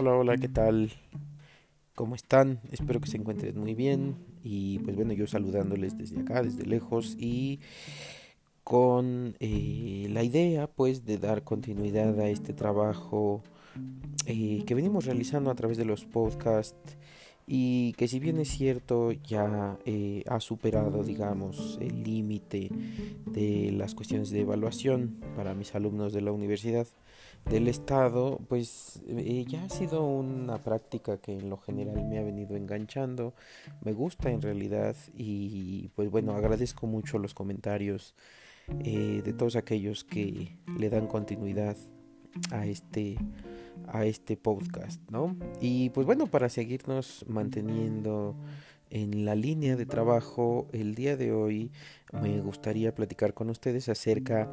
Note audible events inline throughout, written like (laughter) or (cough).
Hola, hola, ¿qué tal? ¿Cómo están? Espero que se encuentren muy bien y pues bueno, yo saludándoles desde acá, desde lejos y con eh, la idea pues de dar continuidad a este trabajo eh, que venimos realizando a través de los podcasts y que si bien es cierto ya eh, ha superado digamos el límite de las cuestiones de evaluación para mis alumnos de la universidad del Estado, pues eh, ya ha sido una práctica que en lo general me ha venido enganchando, me gusta en realidad y pues bueno, agradezco mucho los comentarios eh, de todos aquellos que le dan continuidad a este a este podcast, ¿no? Y pues bueno, para seguirnos manteniendo en la línea de trabajo, el día de hoy me gustaría platicar con ustedes acerca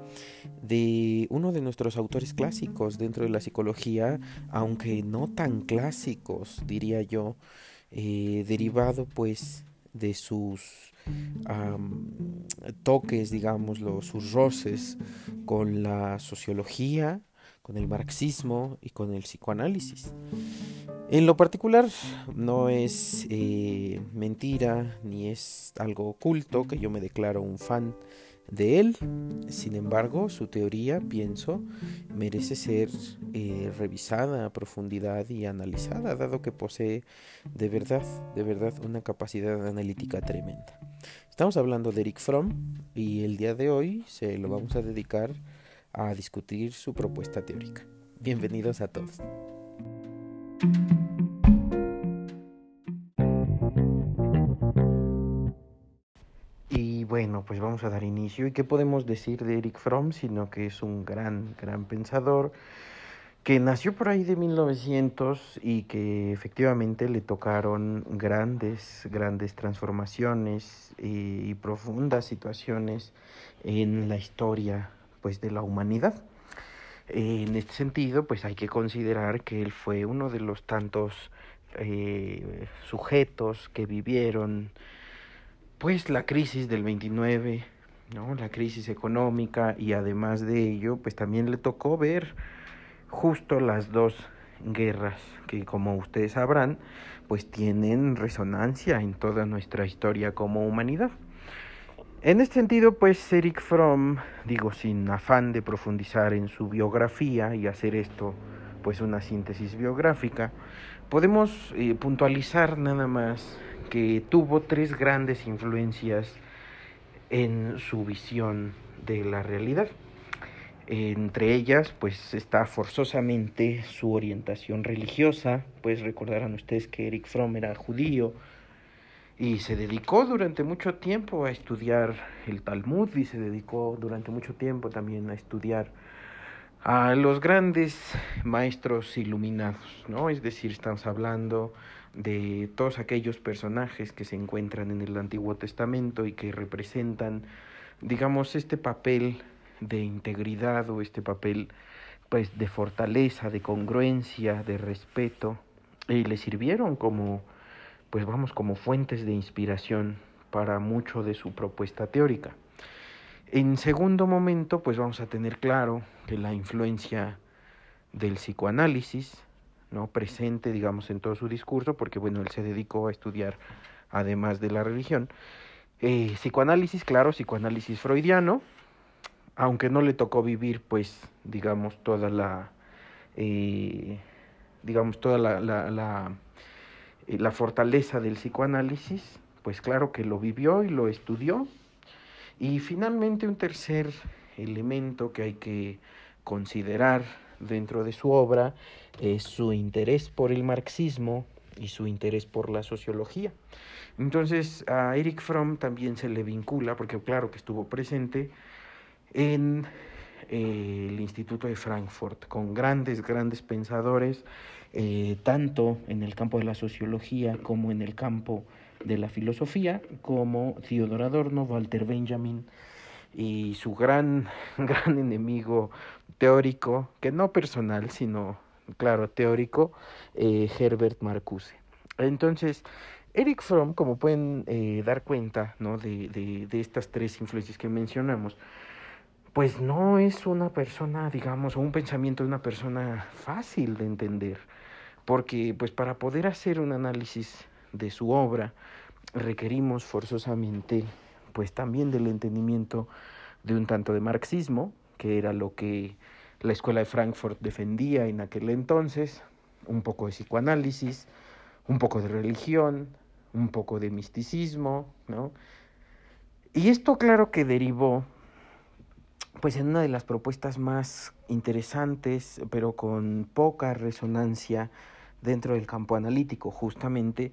de uno de nuestros autores clásicos dentro de la psicología, aunque no tan clásicos, diría yo, eh, derivado pues de sus toques, digamos, sus roces con la sociología, con el marxismo y con el psicoanálisis. En lo particular, no es eh, mentira ni es algo oculto que yo me declaro un fan de él. Sin embargo, su teoría, pienso, merece ser eh, revisada a profundidad y analizada, dado que posee de verdad, de verdad, una capacidad analítica tremenda. Estamos hablando de Eric Fromm y el día de hoy se lo vamos a dedicar a discutir su propuesta teórica. Bienvenidos a todos. Y bueno, pues vamos a dar inicio. ¿Y qué podemos decir de Eric Fromm? Sino que es un gran, gran pensador que nació por ahí de 1900 y que efectivamente le tocaron grandes, grandes transformaciones y, profundas situaciones en la historia pues de la humanidad. En este sentido, pues hay que considerar que él fue uno de los tantos eh, sujetos que vivieron pues la crisis del 29, ¿no? la crisis económica y además de ello, pues también le tocó ver justo las dos guerras que como ustedes sabrán, pues tienen resonancia en toda nuestra historia como humanidad. En este sentido, pues Eric Fromm, digo, sin afán de profundizar en su biografía y hacer esto, pues una síntesis biográfica, podemos eh, puntualizar nada más que tuvo tres grandes influencias en su visión de la realidad. Entre ellas, pues está forzosamente su orientación religiosa, pues recordarán ustedes que Eric Fromm era judío, y se dedicó durante mucho tiempo a estudiar el Talmud y se dedicó durante mucho tiempo también a estudiar a los grandes maestros iluminados, ¿no? Es decir, estamos hablando de todos aquellos personajes que se encuentran en el Antiguo Testamento y que representan, digamos, este papel de integridad o este papel pues de fortaleza, de congruencia, de respeto y le sirvieron como pues vamos como fuentes de inspiración para mucho de su propuesta teórica. En segundo momento, pues vamos a tener claro que la influencia del psicoanálisis, ¿no? presente, digamos, en todo su discurso, porque bueno, él se dedicó a estudiar además de la religión. Eh, psicoanálisis, claro, psicoanálisis freudiano, aunque no le tocó vivir, pues, digamos, toda la, eh, digamos, toda la, la fortaleza del psicoanálisis, pues claro que lo vivió y lo estudió. Y finalmente un tercer elemento que hay que considerar dentro de su obra es su interés por el marxismo y su interés por la sociología. Entonces a Eric Fromm también se le vincula, porque claro que estuvo presente en el Instituto de Frankfurt, con grandes, grandes pensadores eh, tanto en el campo de la sociología como en el campo de la filosofía, como Theodor Adorno, Walter Benjamin y su gran, (laughs) gran enemigo teórico, que no personal, sino, claro, teórico, eh, Herbert Marcuse. Entonces, Eric Fromm, como pueden eh, dar cuenta ¿no? de, de estas tres influencias que mencionamos, pues no es una persona, digamos, o un pensamiento de una persona fácil de entender porque pues para poder hacer un análisis de su obra requerimos forzosamente pues también del entendimiento de un tanto de marxismo, que era lo que la escuela de Frankfurt defendía en aquel entonces, un poco de psicoanálisis, un poco de religión, un poco de misticismo, ¿no? Y esto claro que derivó pues en una de las propuestas más interesantes, pero con poca resonancia dentro del campo analítico, justamente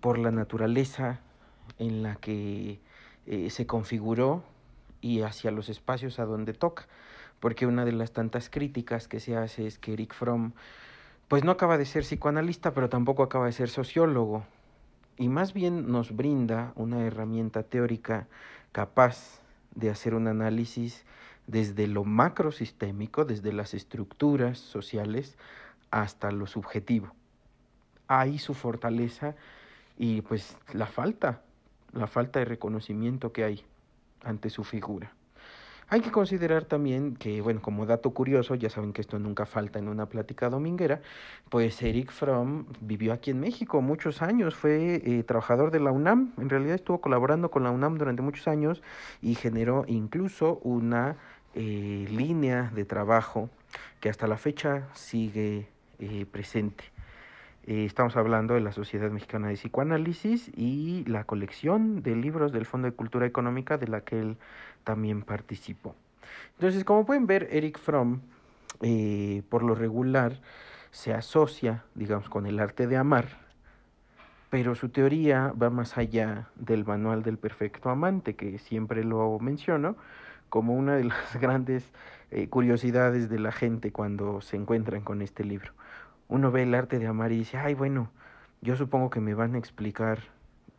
por la naturaleza en la que eh, se configuró y hacia los espacios a donde toca. Porque una de las tantas críticas que se hace es que Eric Fromm, pues no acaba de ser psicoanalista, pero tampoco acaba de ser sociólogo. Y más bien nos brinda una herramienta teórica capaz de hacer un análisis desde lo macrosistémico, desde las estructuras sociales, hasta lo subjetivo. Ahí su fortaleza y pues la falta, la falta de reconocimiento que hay ante su figura. Hay que considerar también que, bueno, como dato curioso, ya saben que esto nunca falta en una plática dominguera, pues Eric Fromm vivió aquí en México muchos años, fue eh, trabajador de la UNAM, en realidad estuvo colaborando con la UNAM durante muchos años y generó incluso una eh, línea de trabajo que hasta la fecha sigue eh, presente. Eh, estamos hablando de la Sociedad Mexicana de Psicoanálisis y la colección de libros del Fondo de Cultura Económica de la que él también participó. Entonces, como pueden ver, Eric Fromm, por lo regular, se asocia, digamos, con el arte de amar, pero su teoría va más allá del manual del perfecto amante, que siempre lo menciono como una de las (laughs) grandes eh, curiosidades de la gente cuando se encuentran con este libro uno ve el arte de amar y dice, ay, bueno, yo supongo que me van a explicar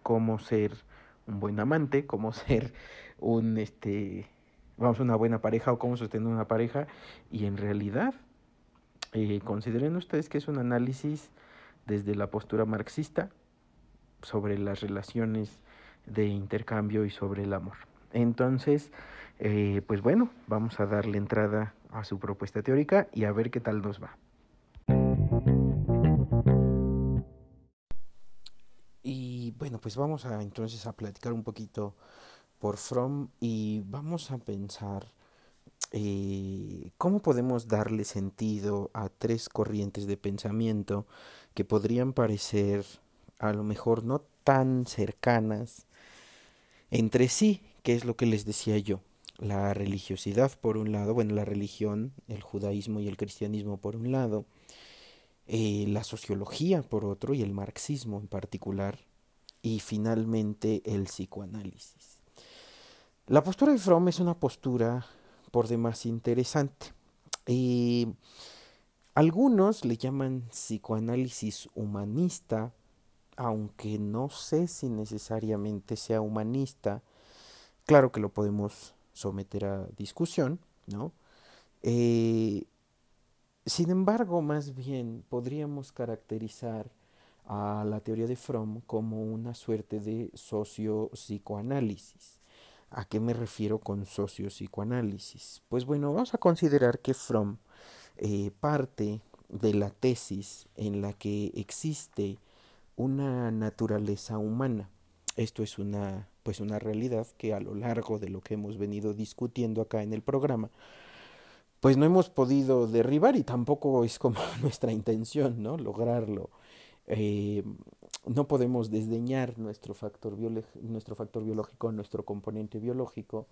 cómo ser un buen amante, cómo (laughs) ser un, este, vamos, una buena pareja o cómo sostener una pareja. Y en realidad, eh, consideren ustedes que es un análisis desde la postura marxista sobre las relaciones de intercambio y sobre el amor. Entonces, eh, pues bueno, vamos a darle entrada a su propuesta teórica y a ver qué tal nos va. Bueno, pues vamos a entonces a platicar un poquito por From y vamos a pensar eh, cómo podemos darle sentido a tres corrientes de pensamiento que podrían parecer a lo mejor no tan cercanas entre sí, que es lo que les decía yo. La religiosidad por un lado, bueno, la religión, el judaísmo y el cristianismo por un lado, eh, la sociología por otro y el marxismo en particular y finalmente el psicoanálisis. La postura de Fromm es una postura por demás interesante. y algunos le llaman psicoanálisis humanista, aunque no sé si necesariamente sea humanista. Claro que lo podemos someter a discusión, ¿no? Eh, sin embargo, más bien podríamos caracterizar a la teoría de Fromm como una suerte de socio-psicoanálisis. ¿A qué me refiero con socio-psicoanálisis? Pues bueno, vamos a considerar que Fromm eh, parte de la tesis en la que existe una naturaleza humana. Esto es una, pues una realidad que a lo largo de lo que hemos venido discutiendo acá en el programa, pues no hemos podido derribar y tampoco es como (laughs) nuestra intención, ¿no? Lograrlo. Eh, no podemos desdeñar nuestro factor, nuestro factor biológico, nuestro componente biológico,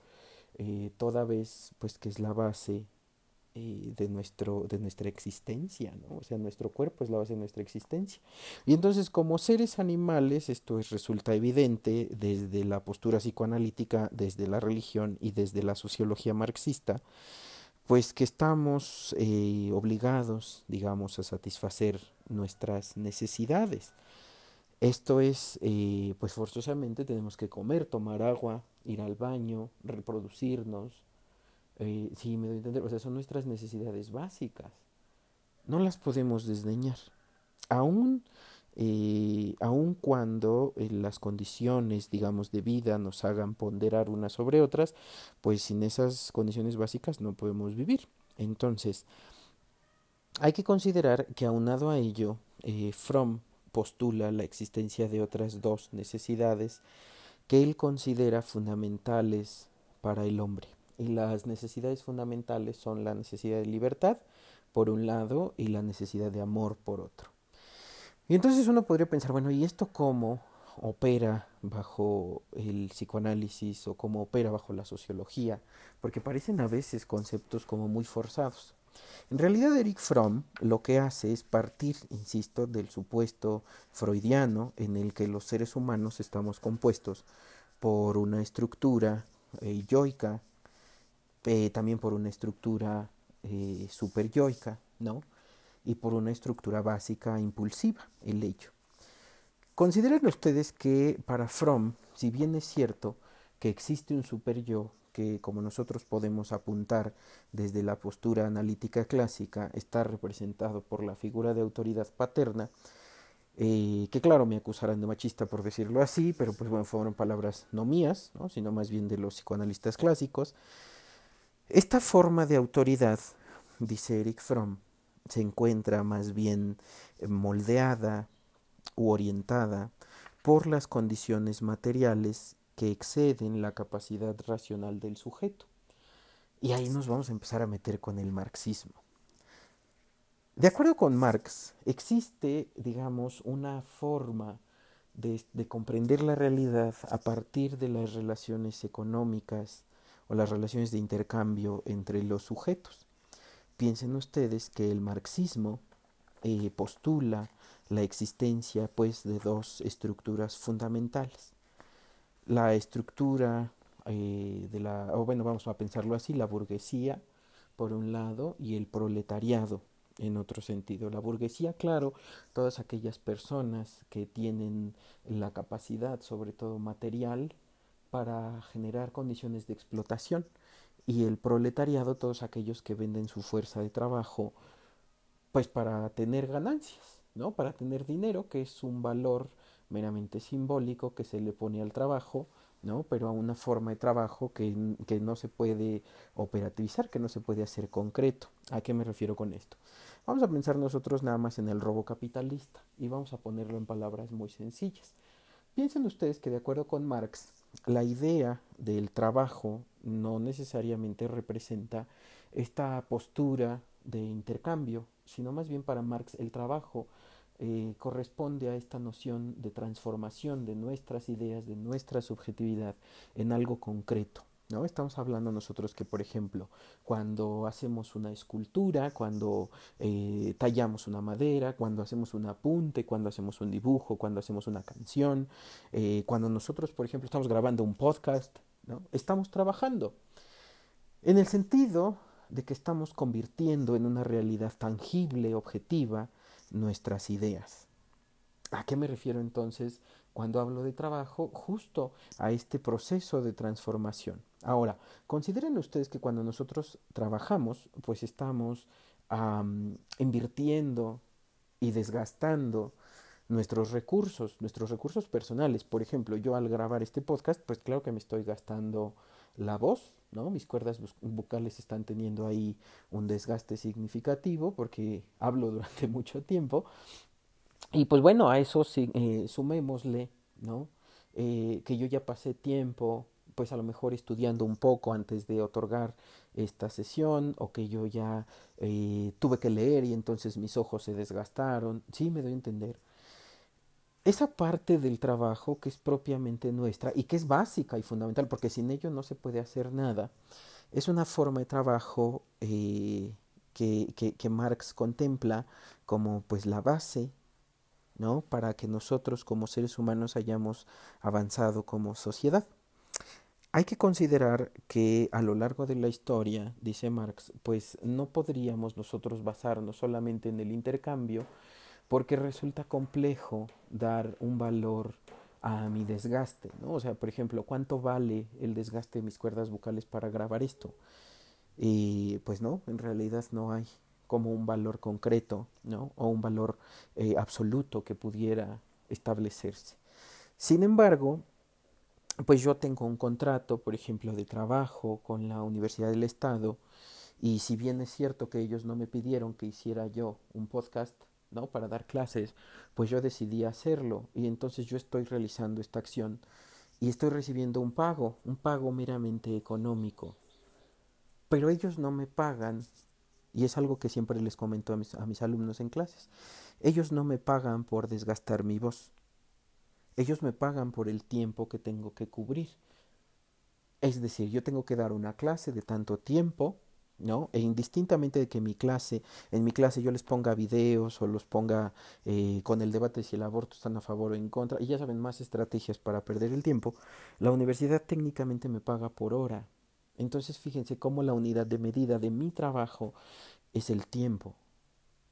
eh, toda vez pues que es la base eh, de, nuestro, de nuestra existencia, ¿no? O sea, nuestro cuerpo es la base de nuestra existencia. Y entonces, como seres animales, esto es, resulta evidente desde la postura psicoanalítica, desde la religión y desde la sociología marxista, pues que estamos eh, obligados, digamos, a satisfacer nuestras necesidades. Esto es, eh, pues forzosamente tenemos que comer, tomar agua, ir al baño, reproducirnos. Eh, sí, me doy a entender, o sea, son nuestras necesidades básicas. No las podemos desdeñar. Aún eh, aun cuando eh, las condiciones, digamos, de vida nos hagan ponderar unas sobre otras, pues sin esas condiciones básicas no podemos vivir. Entonces, hay que considerar que aunado a ello, eh, Fromm postula la existencia de otras dos necesidades que él considera fundamentales para el hombre. Y las necesidades fundamentales son la necesidad de libertad, por un lado, y la necesidad de amor, por otro. Y entonces uno podría pensar, bueno, ¿y esto cómo opera bajo el psicoanálisis o cómo opera bajo la sociología? Porque parecen a veces conceptos como muy forzados. En realidad Eric Fromm lo que hace es partir, insisto, del supuesto freudiano en el que los seres humanos estamos compuestos por una estructura eh, yoica, eh, también por una estructura eh, superyoica, ¿no? Y por una estructura básica impulsiva, el hecho. Consideren ustedes que para Fromm, si bien es cierto que existe un super yo que como nosotros podemos apuntar desde la postura analítica clásica, está representado por la figura de autoridad paterna, eh, que claro, me acusarán de machista por decirlo así, pero pues bueno, fueron palabras no mías, ¿no? sino más bien de los psicoanalistas clásicos. Esta forma de autoridad, dice Eric Fromm, se encuentra más bien moldeada u orientada por las condiciones materiales que exceden la capacidad racional del sujeto. Y ahí nos vamos a empezar a meter con el marxismo. De acuerdo con Marx, existe, digamos, una forma de, de, comprender la realidad a partir de las relaciones económicas o las relaciones de intercambio entre los sujetos. Piensen ustedes que el marxismo eh, postula la existencia pues de dos estructuras fundamentales la estructura eh, de la, o bueno, vamos a pensarlo así, la burguesía por un lado y el proletariado en otro sentido. La burguesía, claro, todas aquellas personas que tienen la capacidad, sobre todo material, para generar condiciones de explotación y el proletariado, todos aquellos que venden su fuerza de trabajo, pues para tener ganancias, ¿no? Para tener dinero, que es un valor meramente simbólico que se le pone al trabajo, ¿no? Pero a una forma de trabajo que, que no se puede operativizar, que no se puede hacer concreto. ¿A qué me refiero con esto? Vamos a pensar nosotros nada más en el robo capitalista y vamos a ponerlo en palabras muy sencillas. Piensen ustedes que de acuerdo con Marx, la idea del trabajo no necesariamente representa esta postura de intercambio, sino más bien para Marx el trabajo eh, corresponde a esta noción de transformación de nuestras ideas, de nuestra subjetividad en algo concreto. ¿No? Estamos hablando nosotros que, por ejemplo, cuando hacemos una escultura, cuando eh, tallamos una madera, cuando hacemos un apunte, cuando hacemos un dibujo, cuando hacemos una canción, eh, cuando nosotros, por ejemplo, estamos grabando un podcast, ¿no? estamos trabajando. En el sentido de que estamos convirtiendo en una realidad tangible, objetiva, nuestras ideas. ¿A qué me refiero entonces cuando hablo de trabajo? Justo a este proceso de transformación. Ahora, consideren ustedes que cuando nosotros trabajamos, pues estamos invirtiendo y desgastando nuestros recursos, nuestros recursos personales. Por ejemplo, yo al grabar este podcast, pues claro que me estoy gastando la voz, ¿no? Mis cuerdas vocales están teniendo ahí un desgaste significativo porque hablo durante (laughs) mucho tiempo. Y pues bueno, a eso eh, sumémosle, ¿no? Eh, que yo ya pasé tiempo, pues a lo mejor estudiando un poco antes de otorgar esta sesión, o que yo ya eh, tuve que leer y entonces mis ojos se desgastaron. Sí, me doy a entender esa parte del trabajo que es propiamente nuestra y que es básica y fundamental, porque sin ello no se puede hacer nada, es una forma de trabajo eh, que, que, que, Marx contempla como pues la base ¿no? para que nosotros como seres humanos hayamos avanzado como sociedad. Hay que considerar que a lo largo de la historia, dice Marx, pues no podríamos nosotros basarnos solamente en el intercambio, porque resulta complejo dar un valor a mi desgaste, ¿no? O sea, por ejemplo, ¿cuánto vale el desgaste de mis cuerdas vocales para grabar esto? Y pues no, en realidad no hay como un valor concreto, ¿no? O un valor eh, absoluto que pudiera establecerse. Sin embargo, pues yo tengo un contrato, por ejemplo, de trabajo con la Universidad del Estado, y si bien es cierto que ellos no me pidieron que hiciera yo un podcast, ¿no? Para dar clases, pues yo decidí hacerlo y entonces yo estoy realizando esta acción y estoy recibiendo un pago, un pago meramente económico. Pero ellos no me pagan y es algo que siempre les comento a mis, a mis alumnos en clases. Ellos no me pagan por desgastar mi voz. Ellos me pagan por el tiempo que tengo que cubrir. Es decir, yo tengo que dar una clase de tanto tiempo ¿no? E indistintamente de que mi clase, en mi clase yo les ponga videos o los ponga eh, con el debate si el aborto están a favor o en contra, y ya saben más estrategias para perder el tiempo, la universidad técnicamente me paga por hora. Entonces fíjense cómo la unidad de medida de mi trabajo es el tiempo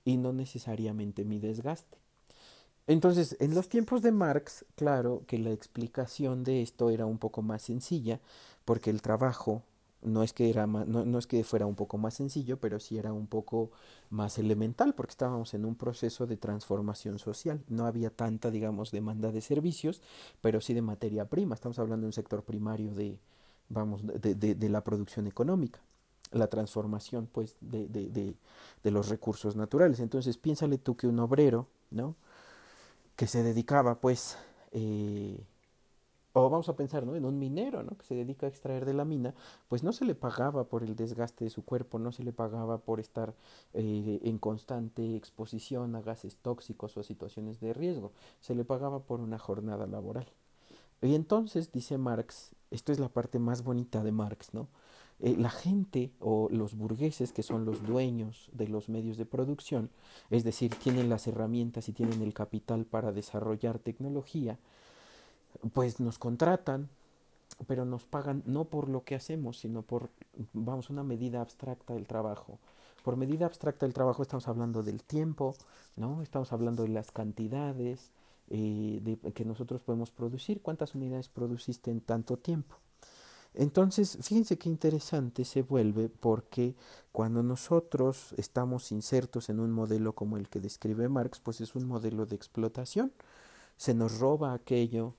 y no necesariamente mi desgaste. Entonces, en los tiempos de Marx, claro que la explicación de esto era un poco más sencilla, porque el trabajo no es que era no, es que fuera un poco más sencillo, pero sí era un poco más elemental, porque estábamos en un proceso de transformación social. No había tanta, digamos, demanda de servicios, pero sí de materia prima. Estamos hablando de un sector primario de, vamos, de, de, de la producción económica, la transformación, pues, de, de los recursos naturales. Entonces, piénsale tú que un obrero, ¿no? Que se dedicaba, pues, eh, o vamos a pensar ¿no? en un minero ¿no? que se dedica a extraer de la mina, pues no se le pagaba por el desgaste de su cuerpo, no se le pagaba por estar eh, en constante exposición a gases tóxicos o a situaciones de riesgo, se le pagaba por una jornada laboral. Y entonces, dice Marx, esto es la parte más bonita de Marx, ¿no? Eh, la gente o los burgueses, que son los dueños de los medios de producción, es decir, tienen las herramientas y tienen el capital para desarrollar tecnología, pues nos contratan, pero nos pagan no por lo que hacemos, sino por, vamos, una medida abstracta del trabajo. Por medida abstracta del trabajo estamos hablando del tiempo, ¿no? Estamos hablando de las cantidades eh, de, que nosotros podemos producir, cuántas unidades produciste en tanto tiempo. Entonces, fíjense qué interesante se vuelve porque cuando nosotros estamos insertos en un modelo como el que describe Marx, pues es un modelo de explotación. Se nos roba aquello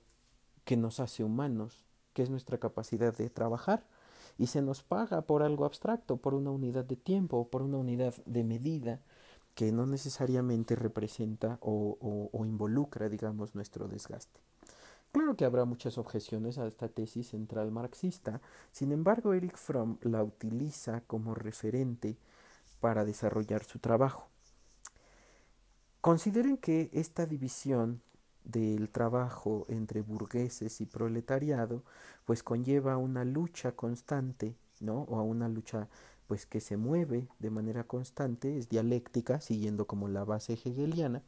que nos hace humanos, que es nuestra capacidad de trabajar, y se nos paga por algo abstracto, por una unidad de tiempo, por una unidad de medida que no necesariamente representa o, o, involucra, digamos, nuestro desgaste. Claro que habrá muchas objeciones a esta tesis central marxista, sin embargo Eric Fromm la utiliza como referente para desarrollar su trabajo. Consideren que esta división del trabajo entre burgueses y proletariado, pues conlleva una lucha constante, ¿no? O a una lucha pues que se mueve de manera constante, es dialéctica, siguiendo como la base hegeliana,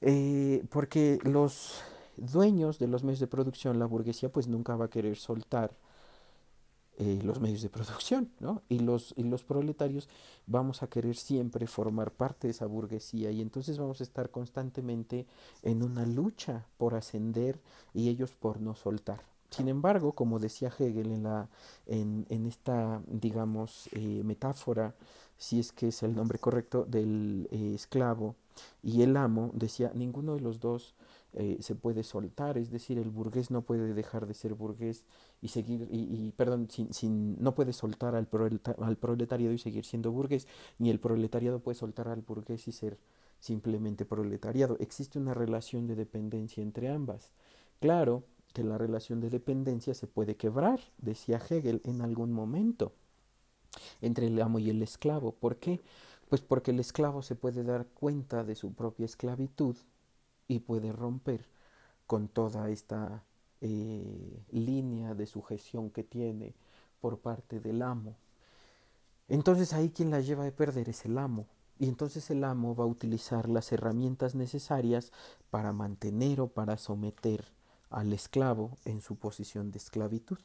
eh, porque los dueños de los medios de producción, la burguesía, pues nunca va a querer soltar eh, los medios de producción, ¿no? Y los, y los proletarios vamos a querer siempre formar parte de esa burguesía y entonces vamos a estar constantemente en una lucha por ascender y ellos por no soltar. Sin embargo, como decía Hegel en, la, en, en esta, digamos, eh, metáfora, si es que es el nombre correcto, del eh, esclavo y el amo, decía, ninguno de los dos eh, se puede soltar, es decir, el burgués no puede dejar de ser burgués y seguir, y, perdón, sin, sin, no puede soltar al, al proletariado y seguir siendo burgués, ni el proletariado puede soltar al burgués y ser simplemente proletariado. Existe una relación de dependencia entre ambas. Claro que la relación de dependencia se puede quebrar, decía Hegel, en algún momento, entre el amo y el esclavo. ¿Por qué? Pues porque el esclavo se puede dar cuenta de su propia esclavitud y puede romper con toda esta eh, línea de sujeción que tiene por parte del amo. Entonces ahí quien la lleva de perder es el amo. Y entonces el amo va a utilizar las herramientas necesarias para mantener o para someter al esclavo en su posición de esclavitud.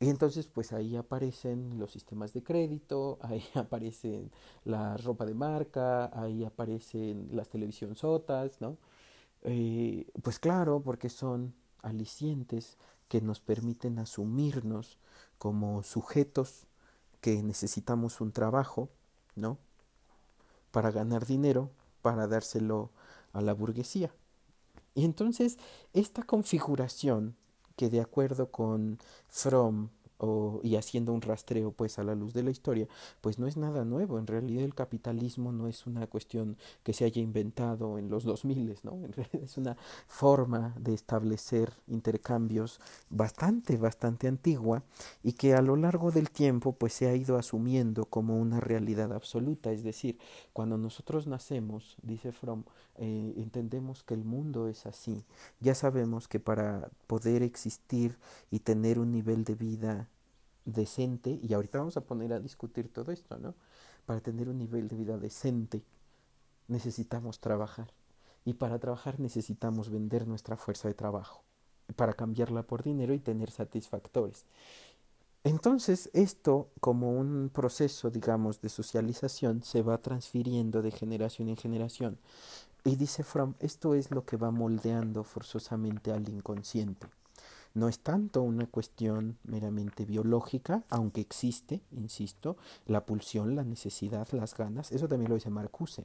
Y entonces pues ahí aparecen los sistemas de crédito, (laughs) ahí aparecen la ropa de marca, ahí aparecen las televisión sotas, ¿no? Eh, pues claro, porque son alicientes que nos permiten asumirnos como sujetos que necesitamos un trabajo, ¿no? Para ganar dinero, para dárselo a la burguesía. Y entonces esta configuración que de acuerdo con Fromm y haciendo un rastreo pues a la luz de la historia, pues no es nada nuevo. En realidad el capitalismo no es una cuestión que se haya inventado en los 2000, ¿no? En realidad es una forma de establecer intercambios bastante, bastante antigua y que a lo largo del tiempo pues se ha ido asumiendo como una realidad absoluta. Es decir, cuando nosotros nacemos, dice Fromm, eh, entendemos que el mundo es así. Ya sabemos que para poder existir y tener un nivel de vida decente, y ahorita vamos a poner a discutir todo esto, ¿no? Para tener un nivel de vida decente necesitamos trabajar. Y para trabajar necesitamos vender nuestra fuerza de trabajo, para cambiarla por dinero y tener satisfactores. Entonces, esto, como un proceso, digamos, de socialización, se va transfiriendo de generación en generación. Y dice Fromm, esto es lo que va moldeando forzosamente al inconsciente. No es tanto una cuestión meramente biológica, aunque existe, insisto, la pulsión, la necesidad, las ganas, eso también lo dice Marcuse.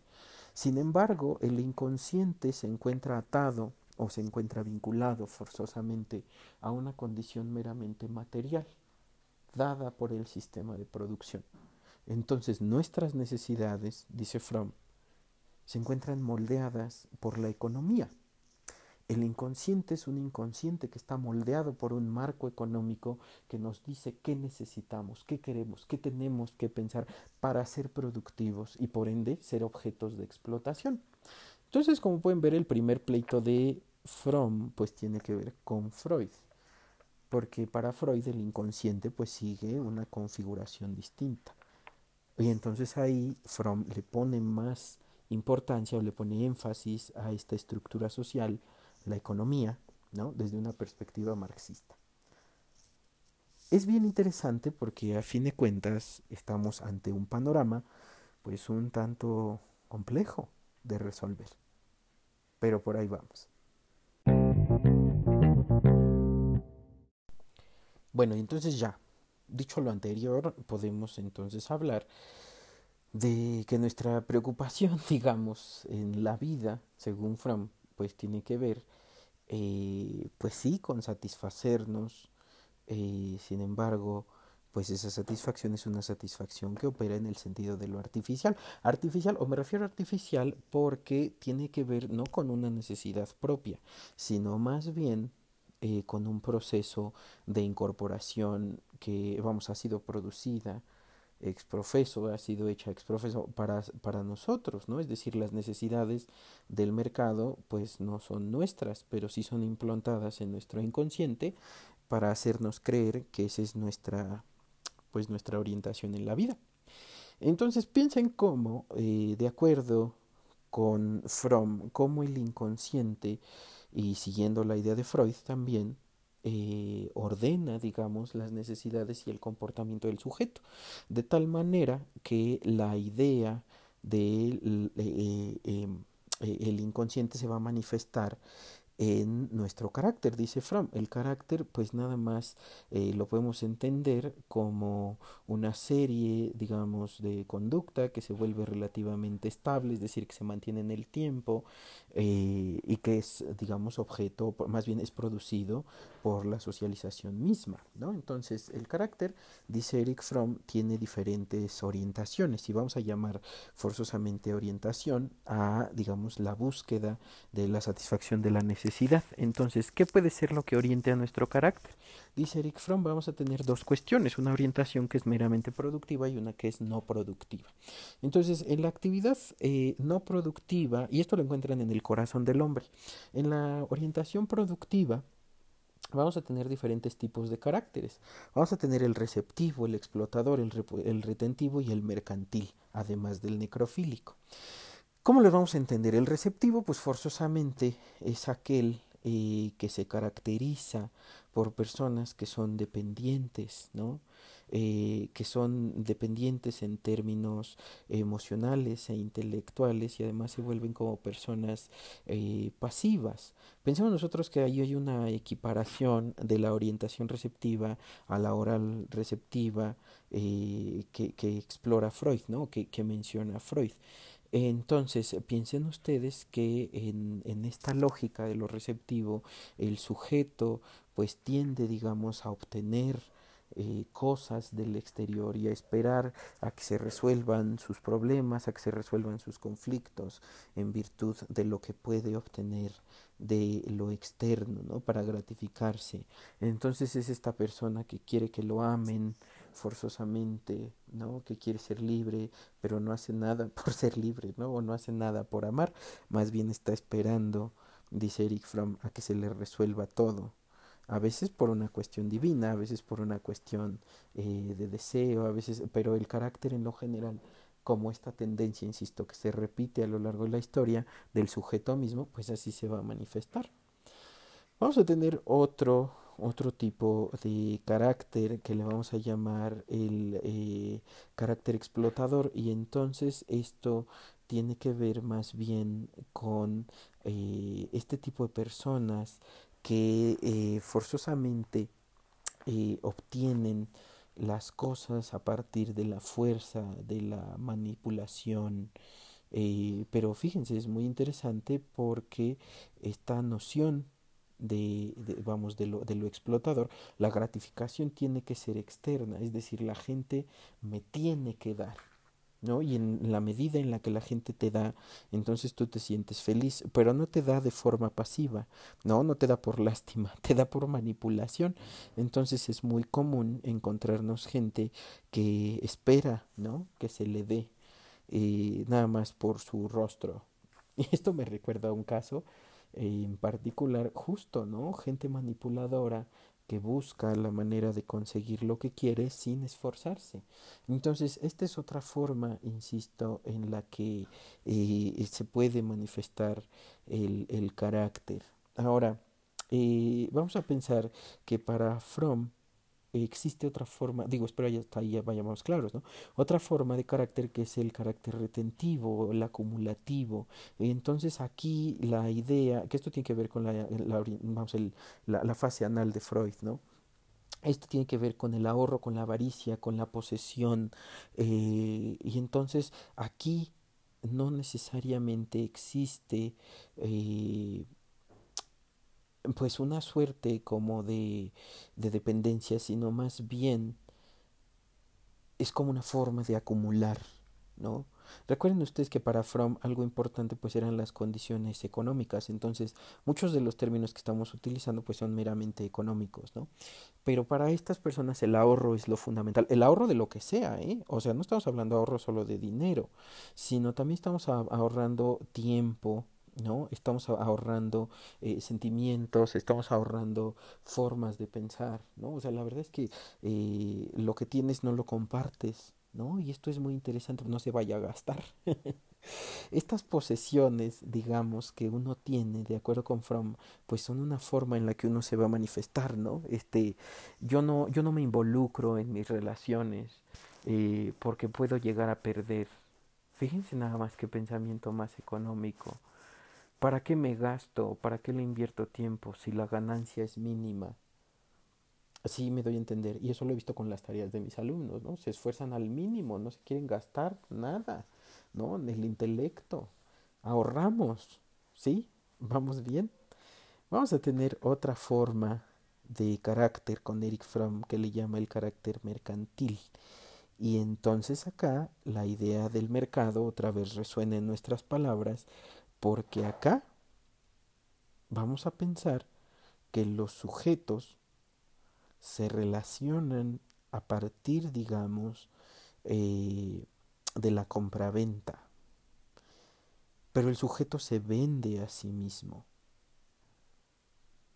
Sin embargo, el inconsciente se encuentra atado o se encuentra vinculado forzosamente a una condición meramente material, dada por el sistema de producción. Entonces, nuestras necesidades, dice Fromm, se encuentran moldeadas por la economía. El inconsciente es un inconsciente que está moldeado por un marco económico que nos dice qué necesitamos, qué queremos, qué tenemos que pensar para ser productivos y por ende ser objetos de explotación. Entonces, como pueden ver, el primer pleito de Fromm pues tiene que ver con Freud, porque para Freud el inconsciente pues sigue una configuración distinta. Y entonces ahí Fromm le pone más importancia o le pone énfasis a esta estructura social la economía, ¿no? desde una perspectiva marxista. Es bien interesante porque a fin de cuentas estamos ante un panorama pues un tanto complejo de resolver. Pero por ahí vamos. Bueno, entonces ya, dicho lo anterior, podemos entonces hablar de que nuestra preocupación, (laughs) digamos, en la vida, según Fromm, pues tiene que ver, eh, pues sí, con satisfacernos, eh, sin embargo, pues esa satisfacción es una satisfacción que opera en el sentido de lo artificial. Artificial, o me refiero a artificial porque tiene que ver no con una necesidad propia, sino más bien eh, con un proceso de incorporación que, vamos, ha sido producida exprofeso, ha sido hecha exprofeso para, para nosotros, ¿no? Es decir, las necesidades del mercado pues no son nuestras, pero sí son implantadas en nuestro inconsciente para hacernos creer que esa es nuestra pues nuestra orientación en la vida. Entonces piensen cómo, eh, de acuerdo con Fromm, cómo el inconsciente, y siguiendo la idea de Freud también, eh, ordena, digamos, las necesidades y el comportamiento del sujeto, de tal manera que la idea del de, eh, eh, el inconsciente se va a manifestar en nuestro carácter, dice Fromm. El carácter, pues nada más eh, lo podemos entender como una serie, digamos, de conducta que se vuelve relativamente estable, es decir, que se mantiene en el tiempo eh, y que es, digamos, objeto, más bien es producido por la socialización misma, ¿no? Entonces, el carácter, dice Eric Fromm, tiene diferentes orientaciones y vamos a llamar forzosamente orientación a, digamos, la búsqueda de la satisfacción de la necesidad entonces, ¿qué puede ser lo que oriente a nuestro carácter? Dice Eric Fromm, vamos a tener dos cuestiones, una orientación que es meramente productiva y una que es no productiva. Entonces, en la actividad eh, no productiva, y esto lo encuentran en el corazón del hombre, en la orientación productiva, vamos a tener diferentes tipos de caracteres. Vamos a tener el receptivo, el explotador, el, el retentivo y el mercantil, además del necrofílico. ¿Cómo le vamos a entender? El receptivo, pues forzosamente es aquel eh, que se caracteriza por personas que son dependientes, ¿no? Eh, que son dependientes en términos emocionales e intelectuales y además se vuelven como personas eh, pasivas. Pensemos nosotros que ahí hay una equiparación de la orientación receptiva a la oral receptiva que, que, explora Freud, ¿no? que, que menciona Freud. Entonces, piensen ustedes que en, en, esta lógica de lo receptivo, el sujeto pues tiende, digamos, a obtener eh, cosas del exterior y a esperar a que se resuelvan sus problemas, a que se resuelvan sus conflictos en virtud de lo que puede obtener de lo externo, ¿no? Para gratificarse. Entonces es esta persona que quiere que lo amen forzosamente, ¿no? Que quiere ser libre, pero no hace nada (laughs) por ser libre, ¿no? O no hace nada por amar, más bien está esperando, dice Eric Fromm, a que se le resuelva todo. A veces por una cuestión divina, a veces por una cuestión eh, de deseo, a veces, pero el carácter en lo general como esta tendencia, insisto, que se repite a lo largo de la historia del sujeto mismo, pues así se va a manifestar. Vamos a tener otro, otro tipo de carácter que le vamos a llamar el eh, carácter explotador y entonces esto tiene que ver más bien con eh, este tipo de personas que eh, forzosamente obtienen las cosas a partir de la fuerza, de la manipulación. Pero fíjense, es muy interesante porque esta noción de, vamos, de lo, de lo explotador, la gratificación tiene que ser externa, es decir, la gente me tiene que dar. ¿no? Y en la medida en la que la gente te da, entonces tú te sientes feliz, pero no te da de forma pasiva, ¿no? No te da por lástima, (laughs) te da por manipulación. Entonces es muy común encontrarnos gente que espera, ¿no? Que se le dé eh, nada más por su rostro. (laughs) Y esto me recuerda a un caso en particular, justo, ¿no? Gente manipuladora que busca la manera de conseguir lo que quiere sin esforzarse. Entonces, esta es otra forma, insisto, en la que eh, se puede manifestar el, el carácter. Ahora, eh, vamos a pensar que para Fromm existe otra forma, digo, espero ya ahí ya vayamos claros, ¿no? Otra forma de carácter que es el carácter retentivo, el acumulativo. Entonces aquí la idea, que esto tiene que ver con la, vamos, el, la fase anal de Freud, ¿no? Esto tiene que ver con el ahorro, con la avaricia, con la posesión. Eh, y entonces aquí no necesariamente existe eh, pues una suerte como de, de dependencia, sino más bien es como una forma de acumular, ¿no? Recuerden ustedes que para Fromm algo importante pues eran las condiciones económicas, entonces muchos de los términos que estamos utilizando pues son meramente económicos, ¿no? Pero para estas personas el ahorro es lo fundamental, el ahorro de lo que sea, ¿eh? O sea, no estamos hablando de ahorro solo de dinero, sino también estamos ahorrando tiempo, ¿no? Estamos ahorrando eh, sentimientos, estamos ahorrando formas de pensar, ¿no? O sea, la verdad es que eh, lo que tienes no lo compartes, ¿no? Y esto es muy interesante, no se vaya a gastar. (laughs) Estas posesiones, digamos, que uno tiene, de acuerdo con Fromm, pues son una forma en la que uno se va a manifestar, ¿no? Este, yo no, yo no me involucro en mis relaciones eh, porque puedo llegar a perder. Fíjense nada más que pensamiento más económico. ¿Para qué me gasto? ¿Para qué le invierto tiempo si la ganancia es mínima? Así me doy a entender. Y eso lo he visto con las tareas de mis alumnos, ¿no? Se esfuerzan al mínimo, no se quieren gastar nada, ¿no? En el intelecto. Ahorramos, ¿sí? ¿Vamos bien? Vamos a tener otra forma de carácter con Eric Fromm que le llama el carácter mercantil. Y entonces acá la idea del mercado otra vez resuena en nuestras palabras porque acá vamos a pensar que los sujetos se relacionan a partir, digamos, eh, de la compraventa. Pero el sujeto se vende a sí mismo.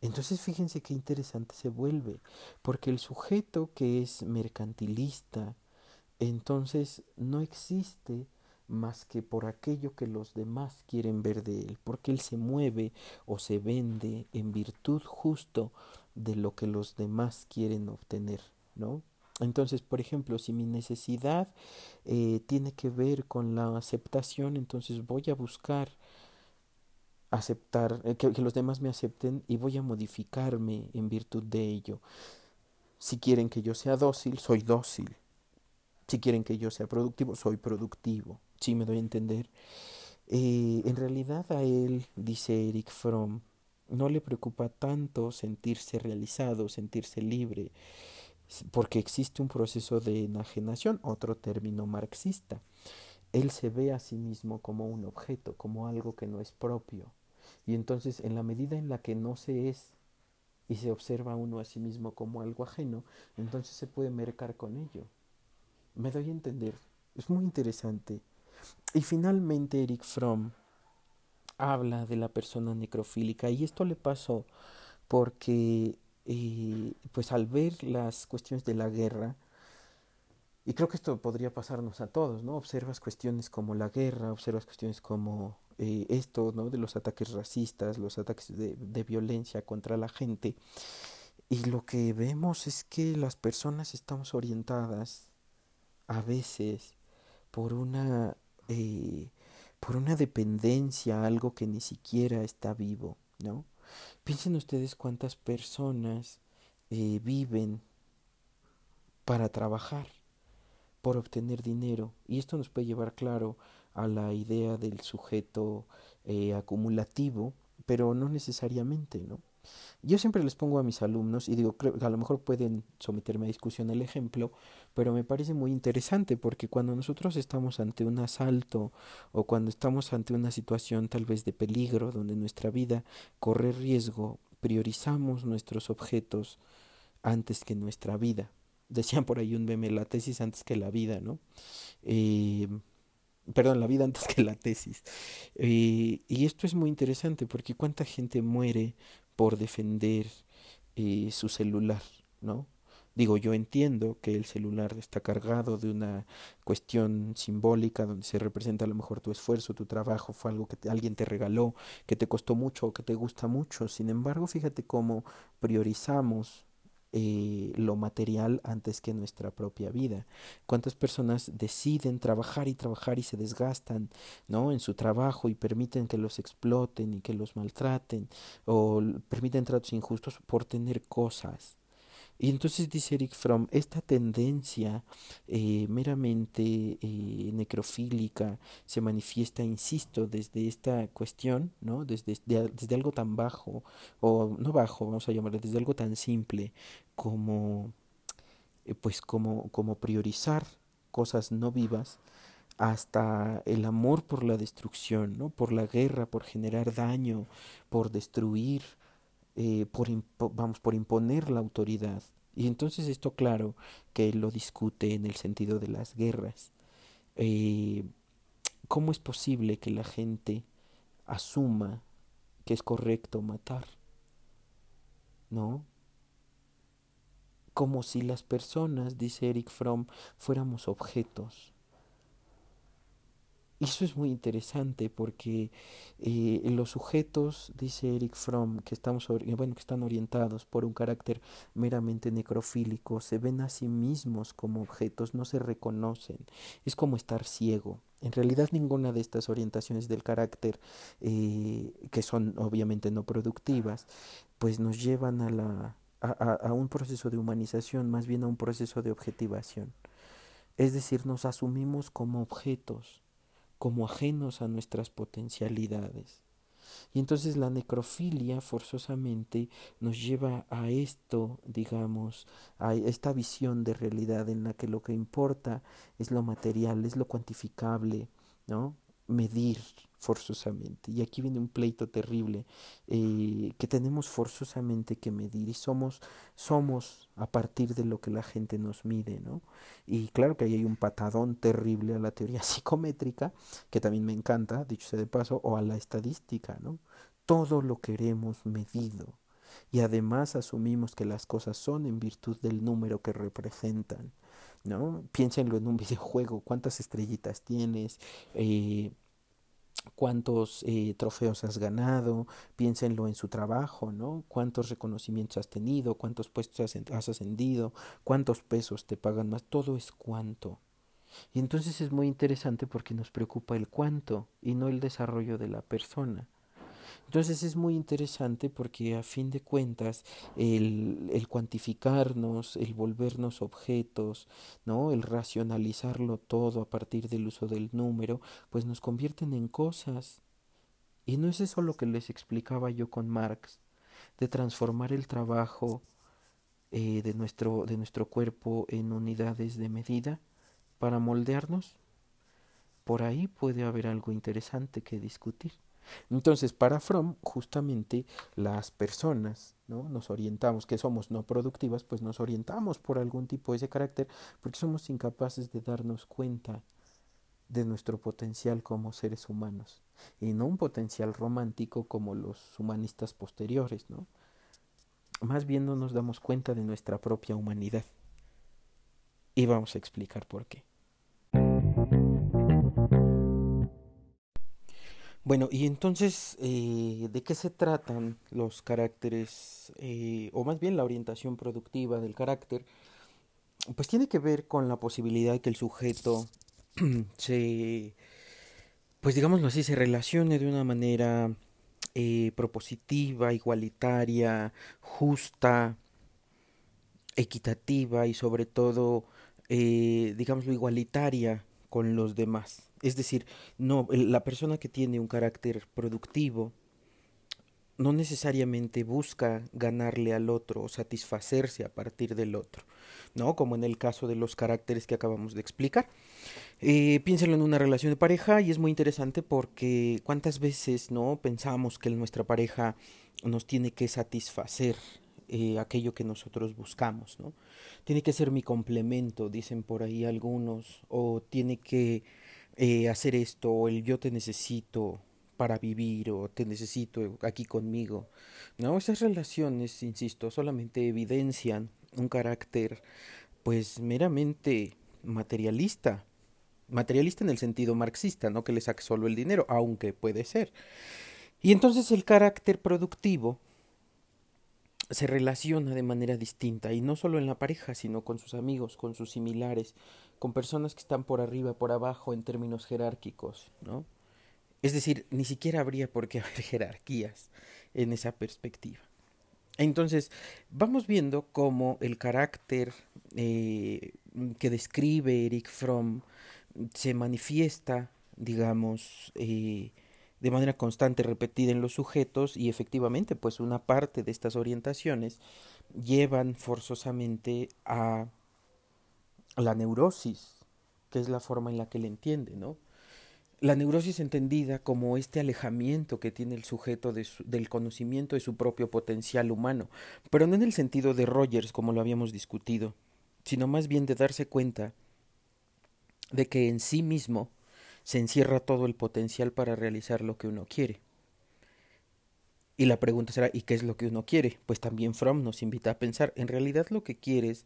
Entonces fíjense qué interesante se vuelve, porque el sujeto que es mercantilista, entonces no existe más que por aquello que los demás quieren ver de él, porque él se mueve o se vende en virtud justo de lo que los demás quieren obtener, ¿no? Entonces, por ejemplo, si mi necesidad eh, tiene que ver con la aceptación, entonces voy a buscar aceptar, eh, que, que los demás me acepten y voy a modificarme en virtud de ello. Si quieren que yo sea dócil, soy dócil. Si quieren que yo sea productivo, soy productivo. Sí, me doy a entender. Eh, en realidad a él, dice Eric Fromm, no le preocupa tanto sentirse realizado, sentirse libre, porque existe un proceso de enajenación, otro término marxista. Él se ve a sí mismo como un objeto, como algo que no es propio. Y entonces, en la medida en la que no se es y se observa uno a sí mismo como algo ajeno, entonces se puede mercar con ello. Me doy a entender. Es muy interesante. Y finalmente Eric Fromm habla de la persona necrofílica y esto le pasó porque eh, pues al ver las cuestiones de la guerra, y creo que esto podría pasarnos a todos, ¿no? Observas cuestiones como la guerra, observas cuestiones como eh, esto, ¿no? De los ataques racistas, los ataques de, de violencia contra la gente. Y lo que vemos es que las personas estamos orientadas a veces por una eh, por una dependencia a algo que ni siquiera está vivo, ¿no? Piensen ustedes cuántas personas eh, viven para trabajar, por obtener dinero, y esto nos puede llevar, claro, a la idea del sujeto eh, acumulativo, pero no necesariamente, ¿no? Yo siempre les pongo a mis alumnos, y digo, creo que a lo mejor pueden someterme a discusión el ejemplo, pero me parece muy interesante porque cuando nosotros estamos ante un asalto o cuando estamos ante una situación tal vez de peligro donde nuestra vida corre riesgo, priorizamos nuestros objetos antes que nuestra vida. Decían por ahí un meme, la tesis antes que la vida, ¿no? Eh, perdón, la vida antes que la tesis. Eh, y esto es muy interesante porque cuánta gente muere por defender eh, su celular, ¿no? Digo, yo entiendo que el celular está cargado de una cuestión simbólica donde se representa a lo mejor tu esfuerzo, tu trabajo, fue algo que alguien te regaló, que te costó mucho o que te gusta mucho. Sin embargo, fíjate cómo priorizamos eh, lo material antes que nuestra propia vida. ¿Cuántas personas deciden trabajar y trabajar y se desgastan ¿no? en su trabajo y permiten que los exploten y que los maltraten o permiten tratos injustos por tener cosas? Y entonces dice Eric Fromm, esta tendencia eh, meramente eh, necrofílica se manifiesta, insisto, desde esta cuestión, ¿no? Desde, desde algo tan bajo, o no bajo, vamos a llamarlo, desde algo tan simple como, eh, pues como, como priorizar cosas no vivas, hasta el amor por la destrucción, ¿no? por la guerra, por generar daño, por destruir, eh, por, vamos, por imponer la autoridad. Y entonces esto claro que lo discute en el sentido de las guerras. Eh, ¿Cómo es posible que la gente asuma que es correcto matar? ¿No? Como si las personas, dice Eric Fromm, fuéramos objetos eso es muy interesante porque eh, los sujetos, dice Eric Fromm, que, estamos, bueno, que están orientados por un carácter meramente necrofílico, se ven a sí mismos como objetos, no se reconocen. Es como estar ciego. En realidad ninguna de estas orientaciones del carácter, eh, que son obviamente no productivas, pues nos llevan a, la, a, a un proceso de humanización, más bien a un proceso de objetivación. Es decir, nos asumimos como objetos como ajenos a nuestras potencialidades. Y entonces la necrofilia forzosamente nos lleva a esto, digamos, a esta visión de realidad en la que lo que importa es lo material, es lo cuantificable, ¿no? Medir, forzosamente. Y aquí viene un pleito terrible eh, que tenemos forzosamente que medir y somos, somos a partir de lo que la gente nos mide, ¿no? Y claro que ahí hay un patadón terrible a la teoría (laughs) psicométrica, que también me encanta, dicho sea de paso, o a la estadística, ¿no? Todo lo queremos medido. Y además asumimos que las cosas son en virtud del número que representan, ¿no? Piénsenlo en un (laughs) videojuego, cuántas estrellitas tienes, eh, cuántos eh, trofeos has ganado, piénsenlo en su trabajo, ¿no? Cuántos reconocimientos has tenido, cuántos puestos has ascendido, cuántos pesos te pagan más, todo es cuánto. Y entonces es muy interesante porque nos preocupa el cuánto y no el desarrollo de la persona. Entonces es muy interesante porque a fin de cuentas el, el, cuantificarnos, el volvernos objetos, ¿no? el racionalizarlo todo a partir del uso del número, pues nos convierten en cosas. Y no es eso lo que les explicaba yo con Marx, de transformar el trabajo eh, de, nuestro, de nuestro cuerpo en unidades de medida para moldearnos, por ahí puede haber algo interesante que discutir. Entonces, para Fromm, justamente las personas, ¿no? Nos orientamos, que somos no productivas, pues nos orientamos por algún tipo de ese carácter, porque somos incapaces de darnos cuenta de nuestro potencial como seres humanos, y no un potencial romántico como los humanistas posteriores, ¿no? Más bien no nos damos cuenta de nuestra propia humanidad. Y vamos a explicar por qué. Bueno, y entonces, eh, ¿de qué se tratan los caracteres, eh, o más bien la orientación productiva del carácter? Pues tiene que ver con la posibilidad que el sujeto (clears throat) se, pues digámoslo así, se relacione de una manera eh, propositiva, igualitaria, justa, equitativa y sobre todo, eh, digámoslo, igualitaria con los demás. Es decir, no, la persona que tiene un carácter productivo no necesariamente busca ganarle al otro o satisfacerse a partir del otro, ¿no? Como en el caso de los caracteres que acabamos de explicar. Eh, piénsalo en una relación de pareja y es muy interesante porque cuántas veces, ¿no? Pensamos que nuestra pareja nos tiene que satisfacer eh, aquello que nosotros buscamos, ¿no? Tiene que ser mi complemento, dicen por ahí algunos, o tiene que eh, hacer esto, o el yo te necesito para vivir, o te necesito aquí conmigo. No, esas relaciones, insisto, solamente evidencian un carácter, pues meramente materialista, materialista en el sentido marxista, no que le saque solo el dinero, aunque puede ser. Y entonces el carácter productivo se relaciona de manera distinta, y no solo en la pareja, sino con sus amigos, con sus similares, con personas que están por arriba, por abajo en términos jerárquicos, ¿no? Es decir, ni siquiera habría por qué (laughs) haber jerarquías en esa perspectiva. Entonces, vamos viendo cómo el carácter eh, que describe Eric Fromm se manifiesta, digamos, eh, de manera constante, repetida en los sujetos y efectivamente, pues una parte de estas orientaciones llevan forzosamente a la neurosis, que es la forma en la que le entiende, ¿no? La neurosis entendida como este alejamiento que tiene el sujeto del conocimiento de su propio potencial humano, pero no en el sentido de Rogers como lo habíamos discutido, sino más bien de darse cuenta de que en sí mismo se encierra todo el potencial para realizar lo que uno quiere. Y la pregunta será, ¿y qué es lo que uno quiere? Pues también Fromm nos invita a pensar, en realidad lo que quieres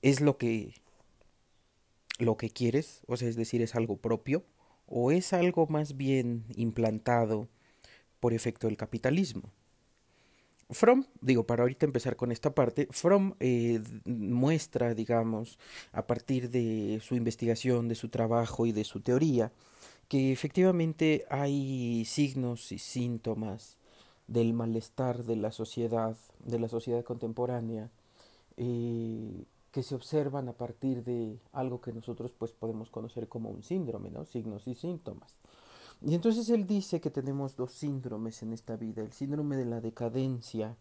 es lo que lo que quieres, o sea, es decir, es algo propio, o es algo más bien implantado por efecto del capitalismo. Fromm, digo, para ahorita empezar con esta parte, Fromm eh, muestra, digamos, a partir de su investigación, de su trabajo y de su teoría, que efectivamente hay signos y síntomas del malestar de la sociedad, de la sociedad contemporánea, eh, que se observan a partir de algo que nosotros pues podemos conocer como un síndrome, ¿no? Signos y síntomas. Y entonces él dice que tenemos dos síndromes en esta vida, el síndrome de la decadencia,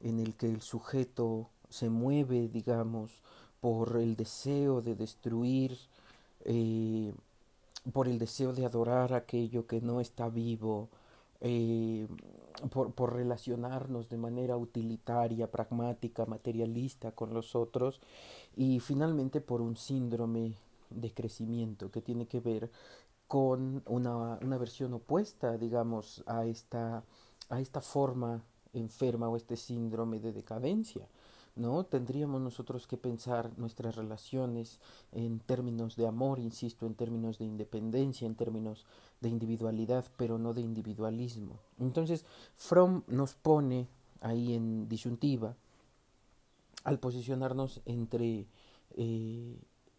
en el que el sujeto se mueve, digamos, por el deseo de destruir, eh, por el deseo de adorar aquello que no está vivo, eh, por, por, relacionarnos de manera utilitaria, pragmática, materialista con los otros y finalmente por un síndrome de crecimiento que tiene que ver con una, una versión opuesta, digamos, a esta, a esta forma enferma o este síndrome de decadencia. ¿no? Tendríamos nosotros que pensar nuestras relaciones en términos de amor, insisto, en términos de independencia, en términos de individualidad, pero no de individualismo. Entonces, Fromm nos pone ahí en disyuntiva al posicionarnos entre eh,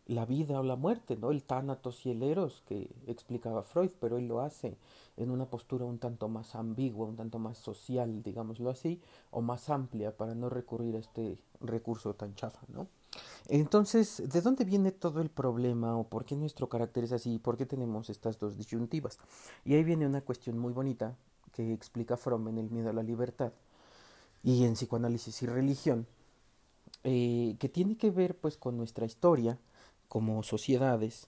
la vida o la muerte, ¿no? El tánatos y el eros que explicaba Freud, pero él lo hace en una postura un tanto más ambigua, un tanto más social, digámoslo así, o más amplia para no recurrir a este recurso tan chafa, ¿no? Entonces, ¿de dónde viene todo el problema o por qué nuestro carácter es así? ¿Por qué tenemos estas dos disyuntivas? Y ahí viene una cuestión muy bonita que explica Fromm en El miedo a la libertad y en psicoanálisis y religión, eh, que tiene que ver pues con nuestra historia como sociedades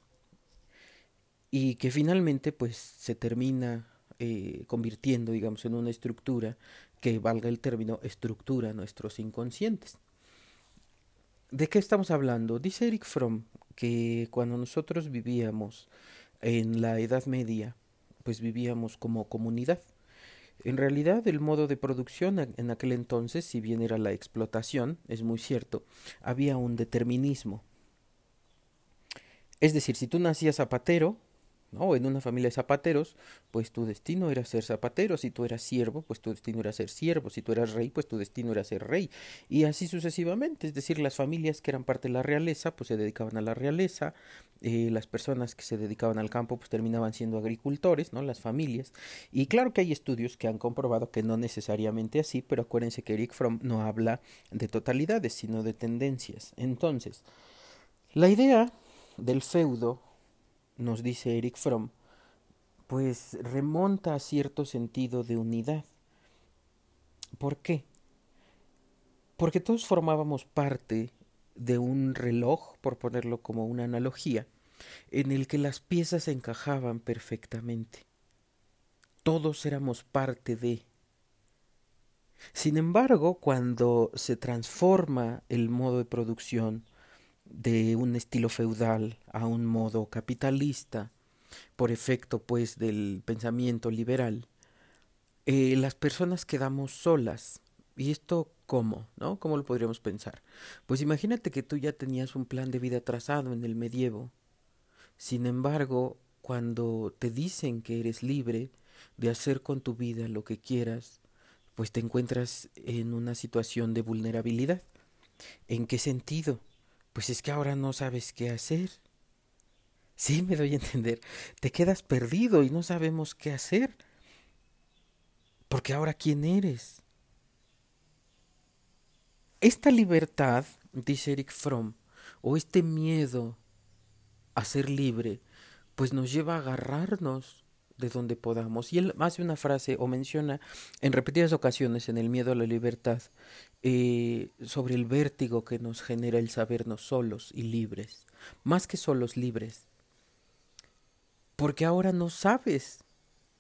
y que finalmente pues se termina eh, convirtiendo digamos en una estructura que valga el término estructura nuestros inconscientes. ¿De qué estamos hablando? Dice Eric Fromm que cuando nosotros vivíamos en la Edad Media, pues vivíamos como comunidad. En realidad el modo de producción en aquel entonces, si bien era la explotación, es muy cierto, había un determinismo. Es decir, si tú nacías zapatero, ¿no? En una familia de zapateros, pues tu destino era ser zapatero, si tú eras siervo, pues tu destino era ser siervo, si tú eras rey, pues tu destino era ser rey, y así sucesivamente, es decir, las familias que eran parte de la realeza, pues se dedicaban a la realeza, eh, las personas que se dedicaban al campo, pues terminaban siendo agricultores, ¿no? Las familias, y claro que hay estudios que han comprobado que no necesariamente así, pero acuérdense que Eric Fromm no habla de totalidades, sino de tendencias. Entonces, la idea del feudo nos dice Eric Fromm, pues remonta a cierto sentido de unidad. ¿Por qué? Porque todos formábamos parte de un reloj, por ponerlo como una analogía, en el que las piezas encajaban perfectamente. Todos éramos parte de. Sin embargo, cuando se transforma el modo de producción, de un estilo feudal a un modo capitalista, por efecto pues del pensamiento liberal, eh, las personas quedamos solas. ¿Y esto cómo? ¿No? ¿Cómo lo podríamos pensar? Pues imagínate que tú ya tenías un plan de vida trazado en el medievo. Sin embargo, cuando te dicen que eres libre de hacer con tu vida lo que quieras, pues te encuentras en una situación de vulnerabilidad. ¿En qué sentido? Pues es que ahora no sabes qué hacer. Sí, me doy a entender. Te quedas perdido y no sabemos qué hacer. Porque ahora quién eres. Esta libertad, dice Eric Fromm, o este miedo a ser libre, pues nos lleva a agarrarnos de donde podamos. Y él hace una frase o menciona en repetidas ocasiones en el miedo a la libertad eh, sobre el vértigo que nos genera el sabernos solos y libres, más que solos libres. Porque ahora no sabes.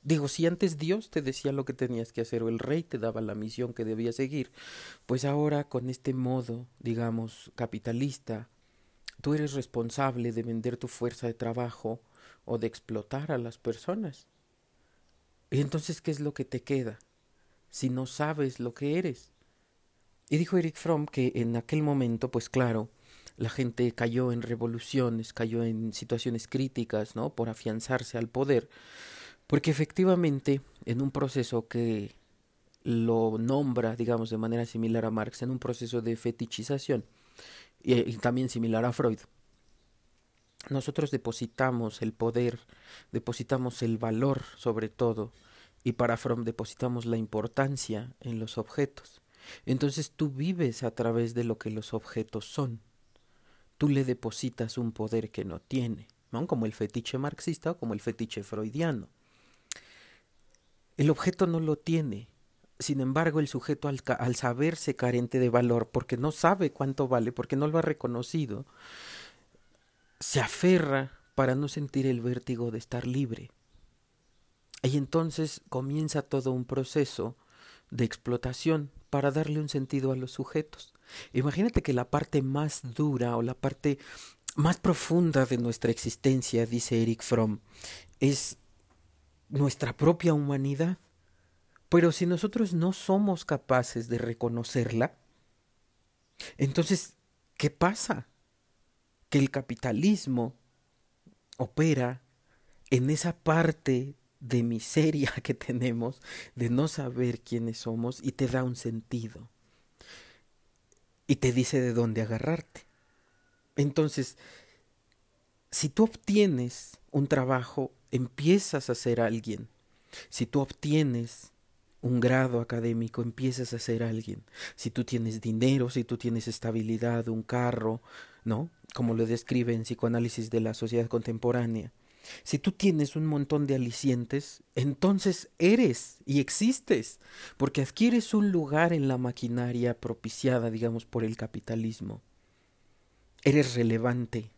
Digo, si antes Dios te decía lo que tenías que hacer o el rey te daba la misión que debías seguir, pues ahora con este modo, digamos, capitalista, tú eres responsable de vender tu fuerza de trabajo, o de explotar a las personas. Y entonces, ¿qué es lo que te queda si no sabes lo que eres? Y dijo Eric Fromm que en aquel momento, pues claro, la gente cayó en revoluciones, cayó en situaciones críticas, ¿no? Por afianzarse al poder, porque efectivamente en un proceso que lo nombra, digamos, de manera similar a Marx, en un proceso de fetichización, y también similar a Freud, nosotros depositamos el poder, depositamos el valor sobre todo, y para Fromm depositamos la importancia en los objetos. Entonces tú vives a través de lo que los objetos son. Tú le depositas un poder que no tiene, como el fetiche marxista o como el fetiche freudiano. El objeto no lo tiene. Sin embargo, el sujeto al, al saberse carente de valor, porque no sabe cuánto vale, porque no lo ha reconocido, se aferra para no sentir el vértigo de estar libre. Y entonces comienza todo un proceso de explotación para darle un sentido a los sujetos. Imagínate que la parte más dura o la parte más profunda de nuestra existencia, dice Eric Fromm, es nuestra propia humanidad. Pero si nosotros no somos capaces de reconocerla, entonces, ¿qué pasa? que el capitalismo opera en esa parte de miseria (laughs) que tenemos de no saber quiénes somos y te da un sentido y te dice de dónde agarrarte. Entonces, si tú obtienes un trabajo, empiezas a ser alguien. Si tú obtienes un grado académico, empiezas a ser alguien. Si tú tienes dinero, si tú tienes estabilidad, un carro, ¿no? Como lo describe en psicoanálisis de la sociedad contemporánea, Si tú tienes un montón de alicientes, entonces eres y existes, porque adquieres un lugar en la maquinaria propiciada, digamos, por el capitalismo. Eres relevante,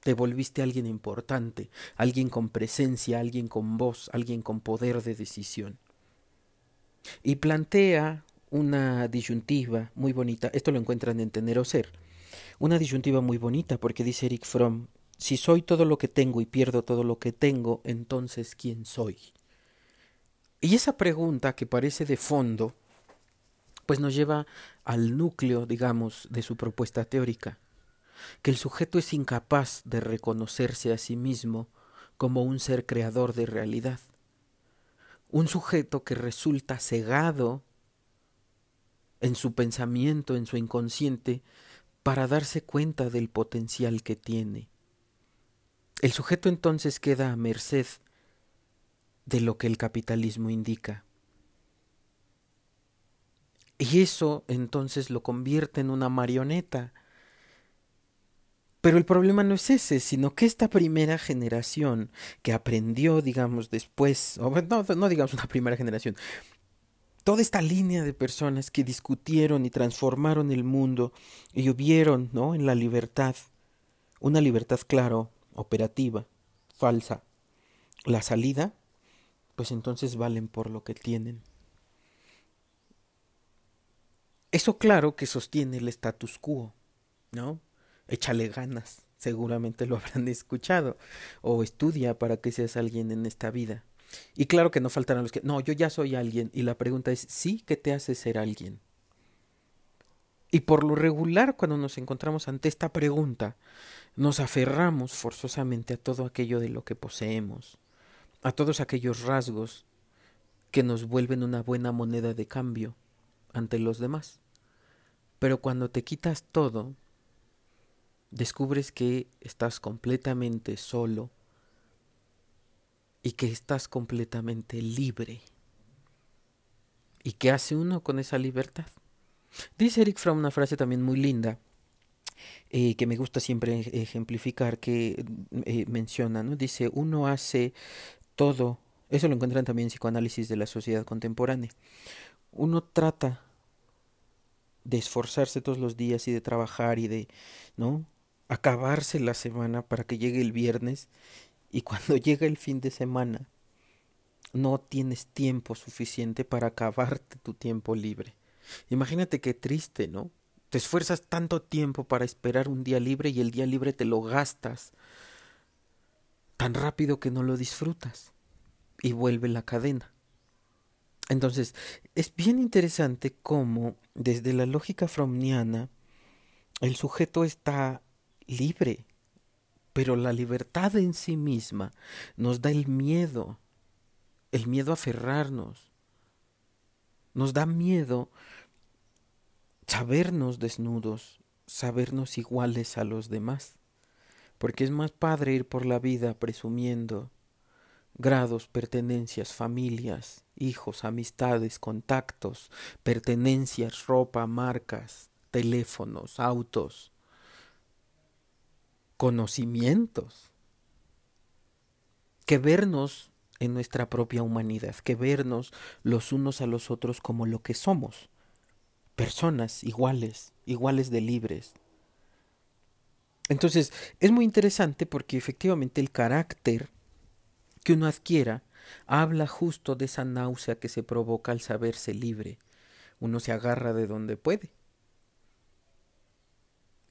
te volviste alguien importante, alguien con presencia, alguien con voz, alguien con poder de decisión. Y plantea una disyuntiva muy bonita, esto lo encuentran en Tener o Ser, una disyuntiva muy bonita porque dice Eric Fromm, si soy todo lo que tengo y pierdo todo lo que tengo, entonces ¿quién soy? Y esa pregunta que parece de fondo, pues nos lleva al núcleo, digamos, de su propuesta teórica, que el sujeto es incapaz de reconocerse a sí mismo como un ser creador de realidad, un sujeto que resulta cegado en su pensamiento, en su inconsciente, para darse cuenta del potencial que tiene. El sujeto entonces queda a merced de lo que el capitalismo indica. Y eso entonces lo convierte en una marioneta. Pero el problema no es ese, sino que esta primera generación que aprendió, digamos, después, o no, digamos una primera generación, toda esta línea de personas que discutieron y transformaron el mundo y vieron, ¿no? En la libertad, una libertad, claro, operativa, falsa, la salida, pues entonces valen por lo que tienen. Eso claro que sostiene el status quo, ¿no? Échale ganas, seguramente lo (laughs) habrán escuchado, o estudia para que seas alguien en esta vida. Y claro que no faltarán los que, no, yo ya soy alguien, y la pregunta es, ¿sí qué te hace ser alguien? Y por lo regular, cuando nos encontramos ante esta pregunta, nos aferramos forzosamente a todo aquello de lo que poseemos, a todos aquellos rasgos que nos vuelven una buena moneda de cambio ante los demás. Pero cuando te quitas todo, descubres que estás completamente solo y que estás completamente libre. ¿Y qué hace uno con esa libertad? Dice Eric Fromm una frase también muy linda eh, que me gusta siempre ejemplificar, que eh, menciona, ¿no? Dice, uno hace todo, eso lo encuentran también en psicoanálisis de la sociedad contemporánea, uno trata de esforzarse todos los días y de trabajar y de, ¿no? Acabarse la semana para que llegue el viernes y cuando (laughs) llega el fin de semana no tienes tiempo suficiente para acabarte tu tiempo libre. Imagínate qué triste, ¿no? Te esfuerzas tanto tiempo para esperar un día libre y el día libre te lo gastas tan rápido que no lo disfrutas y vuelve la cadena. Entonces, es bien interesante cómo desde la lógica fromniana el sujeto está libre, pero la libertad en sí misma nos da el miedo, el miedo a aferrarnos, nos da miedo sabernos desnudos, sabernos iguales a los demás, porque es más padre ir por la vida presumiendo grados, pertenencias, familias, hijos, amistades, contactos, pertenencias, ropa, marcas, teléfonos, autos, conocimientos, que vernos en nuestra propia humanidad, que vernos los unos a los otros como lo que somos, personas iguales, iguales de libres. Entonces, es muy interesante porque efectivamente el carácter que uno adquiera habla justo de esa náusea que se provoca al saberse libre. Uno se agarra de donde puede.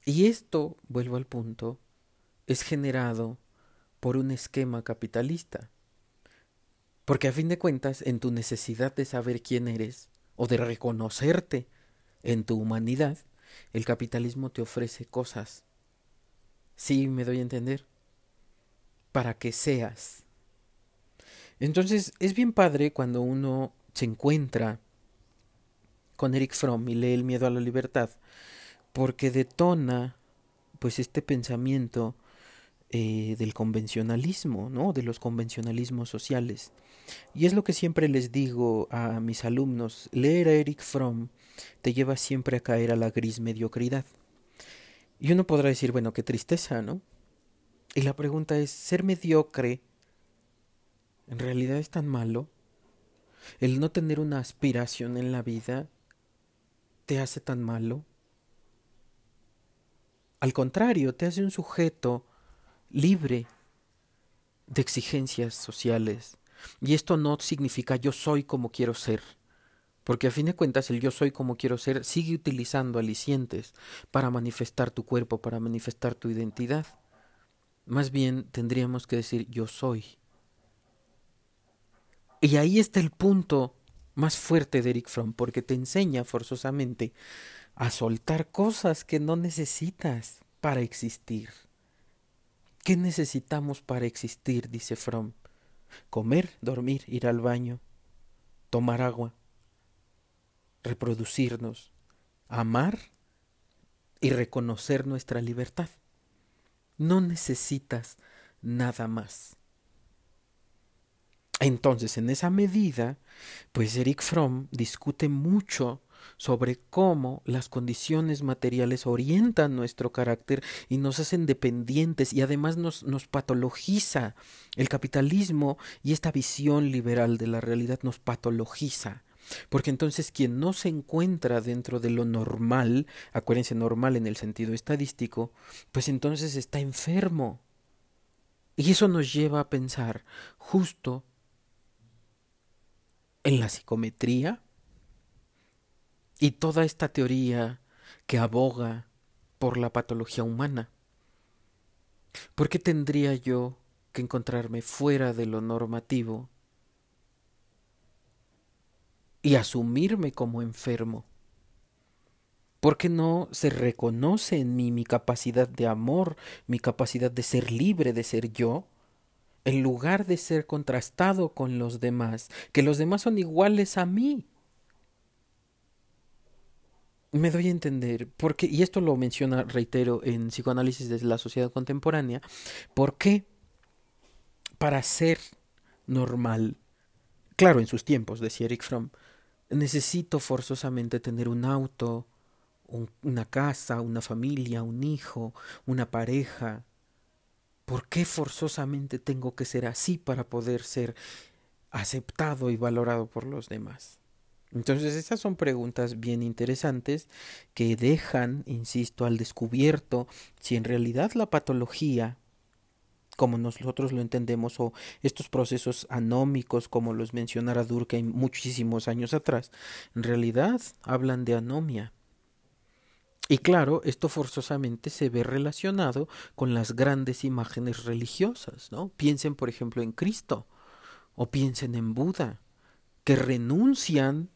Y esto, vuelvo al punto, es generado por un esquema capitalista. Porque a fin de cuentas, en tu necesidad de saber quién eres o de reconocerte en tu humanidad, el capitalismo te ofrece cosas. Sí, me doy a entender. Para que seas. Entonces, es bien padre cuando uno se encuentra con Eric Fromm y lee El miedo a la libertad, porque detona pues este pensamiento eh, del convencionalismo, ¿no? De los convencionalismos sociales. Y es lo que siempre les digo a mis alumnos, leer a Eric Fromm te lleva siempre a caer a la gris mediocridad. Y uno podrá decir, bueno, qué tristeza, ¿no? Y la pregunta es, ¿ser mediocre ¿En realidad es tan malo? ¿El no tener una aspiración en la vida te hace tan malo? Al contrario, te hace un sujeto libre de exigencias sociales. Y esto no significa yo soy como quiero ser. Porque a fin de cuentas el yo soy como quiero ser sigue utilizando alicientes para manifestar tu cuerpo, para manifestar tu identidad. Más bien tendríamos que decir yo soy. Y ahí está el punto más fuerte de Eric Fromm, porque te enseña forzosamente a soltar cosas que no necesitas para existir. ¿Qué necesitamos para existir? dice Fromm. Comer, dormir, ir al baño, tomar agua, reproducirnos, amar y reconocer nuestra libertad. No necesitas nada más. Entonces, en esa medida, pues Eric Fromm discute mucho sobre cómo las condiciones materiales orientan nuestro carácter y nos hacen dependientes y además nos, nos patologiza. El capitalismo y esta visión liberal de la realidad nos patologiza. Porque entonces quien no se encuentra dentro de lo normal, acuérdense normal en el sentido estadístico, pues entonces está enfermo. Y eso nos lleva a pensar justo en la psicometría y toda esta teoría que aboga por la patología humana. ¿Por qué tendría yo que encontrarme fuera de lo normativo y asumirme como enfermo? ¿Por qué no se reconoce en mí mi capacidad de amor, mi capacidad de ser libre, de ser yo? en lugar de ser contrastado con los demás, que los demás son iguales a mí. Me doy a entender, porque, y esto lo menciona, reitero, en Psicoanálisis de la Sociedad Contemporánea, ¿por qué para ser normal, claro, en sus tiempos, decía Eric Fromm, necesito forzosamente tener un auto, una casa, una familia, un hijo, una pareja, ¿Por qué forzosamente tengo que ser así para poder ser aceptado y valorado por los demás? Entonces, estas son preguntas bien interesantes que dejan, insisto, al descubierto si en realidad la patología, como nosotros lo entendemos, o estos procesos anómicos, como los mencionara Durkheim muchísimos años atrás, en realidad hablan de anomia. Y claro, esto forzosamente se ve relacionado con las grandes imágenes religiosas, ¿no? Piensen, por ejemplo, en Cristo o piensen en Buda, que renuncian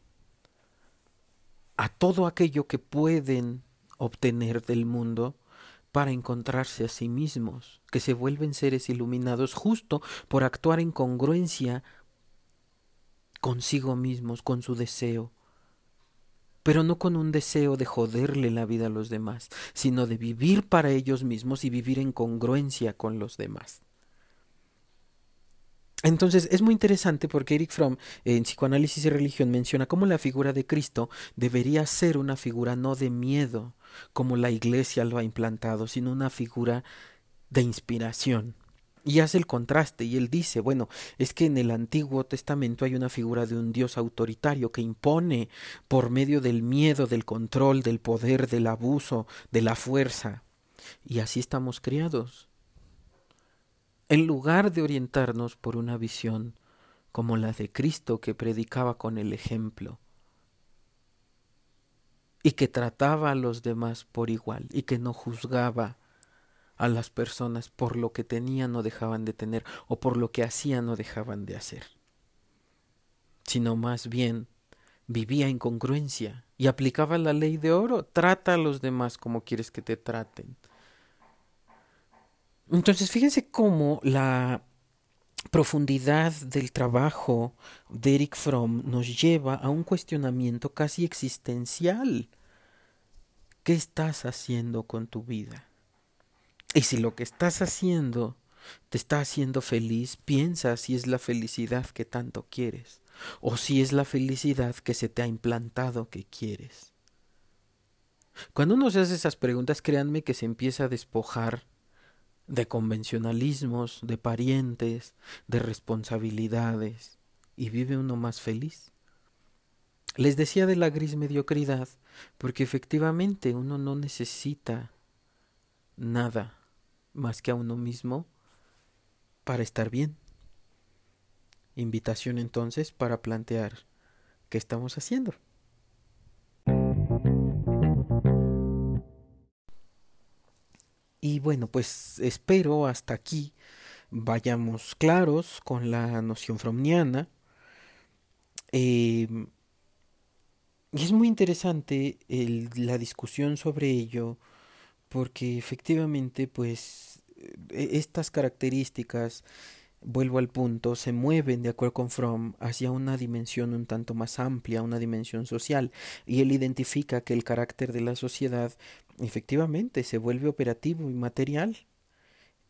a todo aquello que pueden obtener del mundo para encontrarse a sí mismos, que se vuelven seres iluminados justo por actuar en congruencia consigo mismos, con su deseo, pero no con un deseo de joderle la vida a los demás, sino de vivir para ellos mismos y vivir en congruencia con los demás. Entonces es muy interesante porque Eric Fromm en Psicoanálisis y Religión menciona cómo la figura de Cristo debería ser una figura no de miedo, como la Iglesia lo ha implantado, sino una figura de inspiración. Y hace el contraste y él dice, bueno, es que en el Antiguo Testamento hay una figura de un Dios autoritario que impone por medio del miedo, del control, del poder, del abuso, de la fuerza. Y así estamos criados. En lugar de orientarnos por una visión como la de Cristo que predicaba con el ejemplo y que trataba a los demás por igual y que no juzgaba a las personas por lo que tenían o dejaban de tener o por lo que hacían o dejaban de hacer, sino más bien vivía en congruencia y aplicaba la ley de oro, trata a los demás como quieres que te traten. Entonces, fíjense cómo la profundidad del trabajo de Eric Fromm nos lleva a un cuestionamiento casi existencial. ¿Qué estás haciendo con tu vida? Y si lo que estás haciendo te está haciendo feliz, piensa si es la felicidad que tanto quieres o si es la felicidad que se te ha implantado que quieres. Cuando uno se hace esas preguntas, créanme que se empieza a despojar de convencionalismos, de parientes, de responsabilidades, y vive uno más feliz. Les decía de la gris mediocridad, porque efectivamente uno no necesita nada más que a uno mismo para estar bien. Invitación entonces para plantear qué estamos haciendo. Y bueno, pues espero hasta aquí vayamos claros con la noción fromniana. Em, y es muy interesante la discusión sobre ello porque efectivamente pues e, estas características vuelvo al punto, se mueven, de acuerdo con Fromm, hacia una dimensión un tanto más amplia, una dimensión social, y él identifica que el carácter de la sociedad efectivamente se vuelve operativo y material.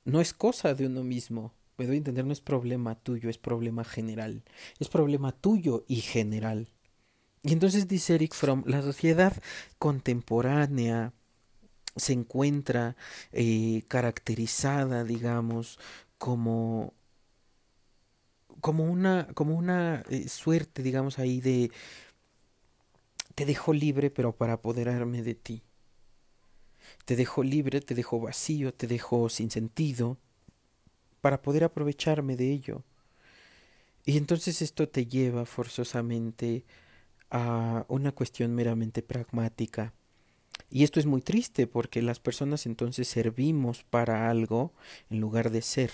No es cosa de uno mismo, me doy a entender, no es problema tuyo, es problema general, es problema tuyo y general. Y entonces dice Eric Fromm, la sociedad contemporánea se encuentra eh, caracterizada, digamos, como como una, como una eh, suerte, digamos, ahí de te dejo libre, pero para apoderarme de ti. Te dejo libre, te dejo vacío, te dejo sin sentido, para poder aprovecharme de ello. Y entonces esto te lleva forzosamente a una cuestión meramente pragmática. Y esto es muy triste porque las personas entonces servimos para algo en lugar de ser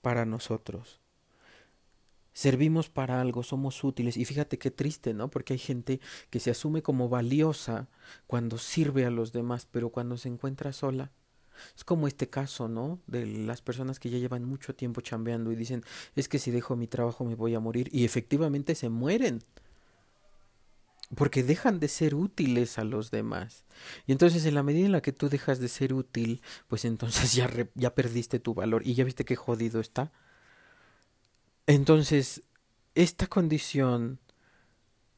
para nosotros servimos para algo, somos útiles. Y fíjate qué triste, ¿no? Porque hay gente que se asume como valiosa cuando sirve a los demás, pero cuando se encuentra sola. Es como este caso, ¿no? De las personas que ya llevan mucho tiempo chambeando y dicen, es que si dejo mi trabajo me voy a morir. Y efectivamente se mueren. Porque dejan de ser útiles a los demás. Y entonces en la medida en la que tú dejas de ser útil, pues entonces (laughs) ya, ya perdiste tu valor. Y ya viste qué jodido está. Entonces, esta condición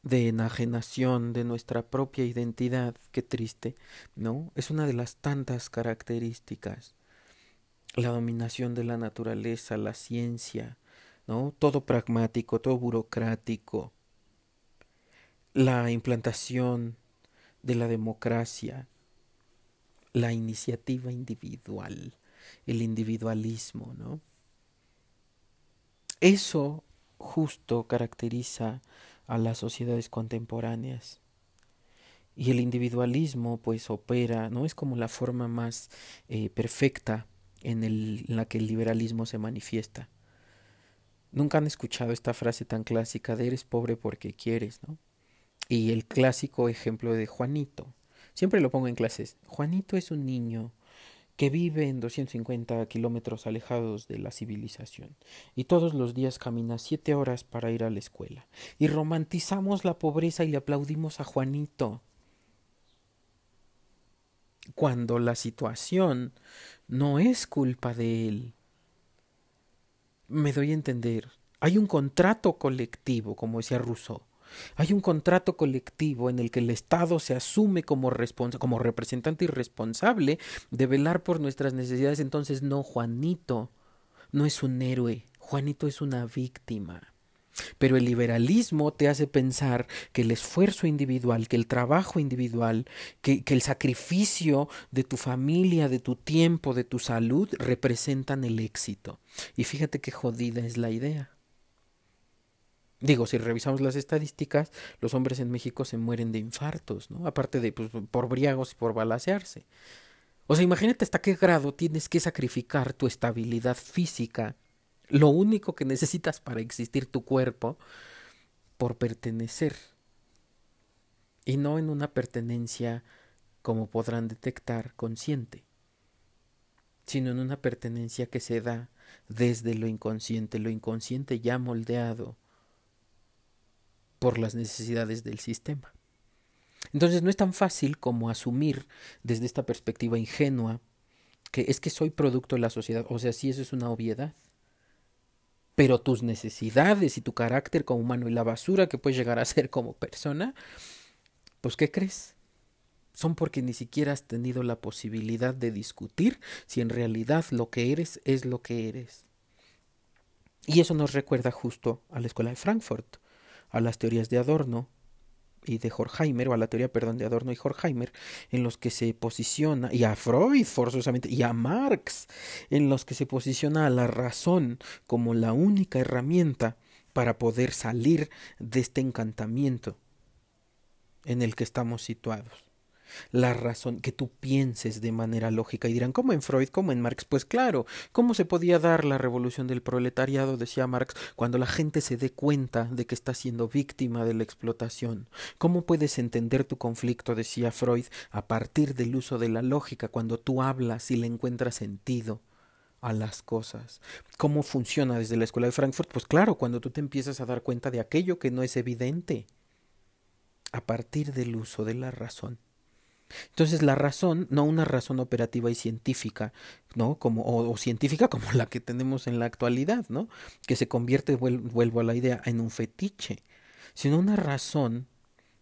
de enajenación de nuestra propia identidad, qué triste, ¿no? Es una de las tantas características. La dominación de la naturaleza, la ciencia, ¿no? Todo pragmático, todo burocrático. La implantación de la democracia, la iniciativa individual, el individualismo, ¿no? Eso justo caracteriza a las sociedades contemporáneas. Y el individualismo pues opera, ¿no? Es como la forma más eh, perfecta en, la que el liberalismo se manifiesta. Nunca han escuchado esta frase tan clásica de eres pobre porque quieres, ¿no? Y el clásico ejemplo de Juanito. Siempre lo pongo en clases. Juanito es un niño que vive en 250 kilómetros alejados de la civilización y todos los días camina siete horas para ir a la escuela. Y romantizamos la pobreza y le aplaudimos a Juanito. Cuando la situación no es culpa de él. Me doy a entender. Hay un contrato colectivo, como decía Rousseau hay un contrato colectivo en el que el Estado se asume como, como representante y responsable de velar por nuestras necesidades. Entonces, no, Juanito no es un héroe, Juanito es una víctima. Pero el liberalismo te hace pensar que el esfuerzo individual, que el trabajo individual, que, que, el sacrificio de tu familia, de tu tiempo, de tu salud representan el éxito. Y fíjate qué jodida es la idea. Digo, si revisamos las estadísticas, los hombres en México se mueren de infartos, ¿no? Aparte de pues, por briagos y por balasearse. O sea, imagínate hasta qué grado tienes que sacrificar tu estabilidad física, lo único que necesitas para existir tu cuerpo, por pertenecer. Y no en una pertenencia, como podrán detectar, consciente, sino en una pertenencia que se da desde lo inconsciente, lo inconsciente ya moldeado por las necesidades del sistema. Entonces no es tan fácil como asumir desde esta perspectiva ingenua que es que soy producto de la sociedad, o sea, sí eso es una obviedad. Pero tus necesidades y tu carácter como humano y la basura que puedes llegar a ser como persona, pues ¿qué crees? son porque ni siquiera has tenido la posibilidad de discutir si en realidad lo que eres es lo que eres. Y eso nos recuerda justo a la escuela de Frankfurt, a las teorías de Adorno y de Horkheimer, o a la teoría, perdón, de Adorno y Horkheimer, en los que se posiciona, y a Freud forzosamente, y a Marx, en los que se posiciona a la razón como la única herramienta para poder salir de este encantamiento en el que estamos situados la razón, que tú pienses de manera lógica. Y dirán, ¿cómo en Freud, cómo en Marx? Pues claro, ¿cómo se podía dar la revolución del proletariado, decía Marx, cuando la gente se dé cuenta de que está siendo víctima de la explotación? ¿Cómo puedes entender tu conflicto, decía Freud, a partir del uso de la lógica, cuando tú hablas y le encuentras sentido? a las cosas. ¿Cómo funciona desde la escuela de Frankfurt? Pues claro, cuando tú te empiezas a dar cuenta de aquello que no es evidente, a partir del uso de la razón. Entonces la razón, no una razón operativa y científica, ¿no? Como, o, científica (laughs) como la que tenemos en la actualidad, ¿no? Que se convierte, vuelvo a la idea, en un fetiche, sino una razón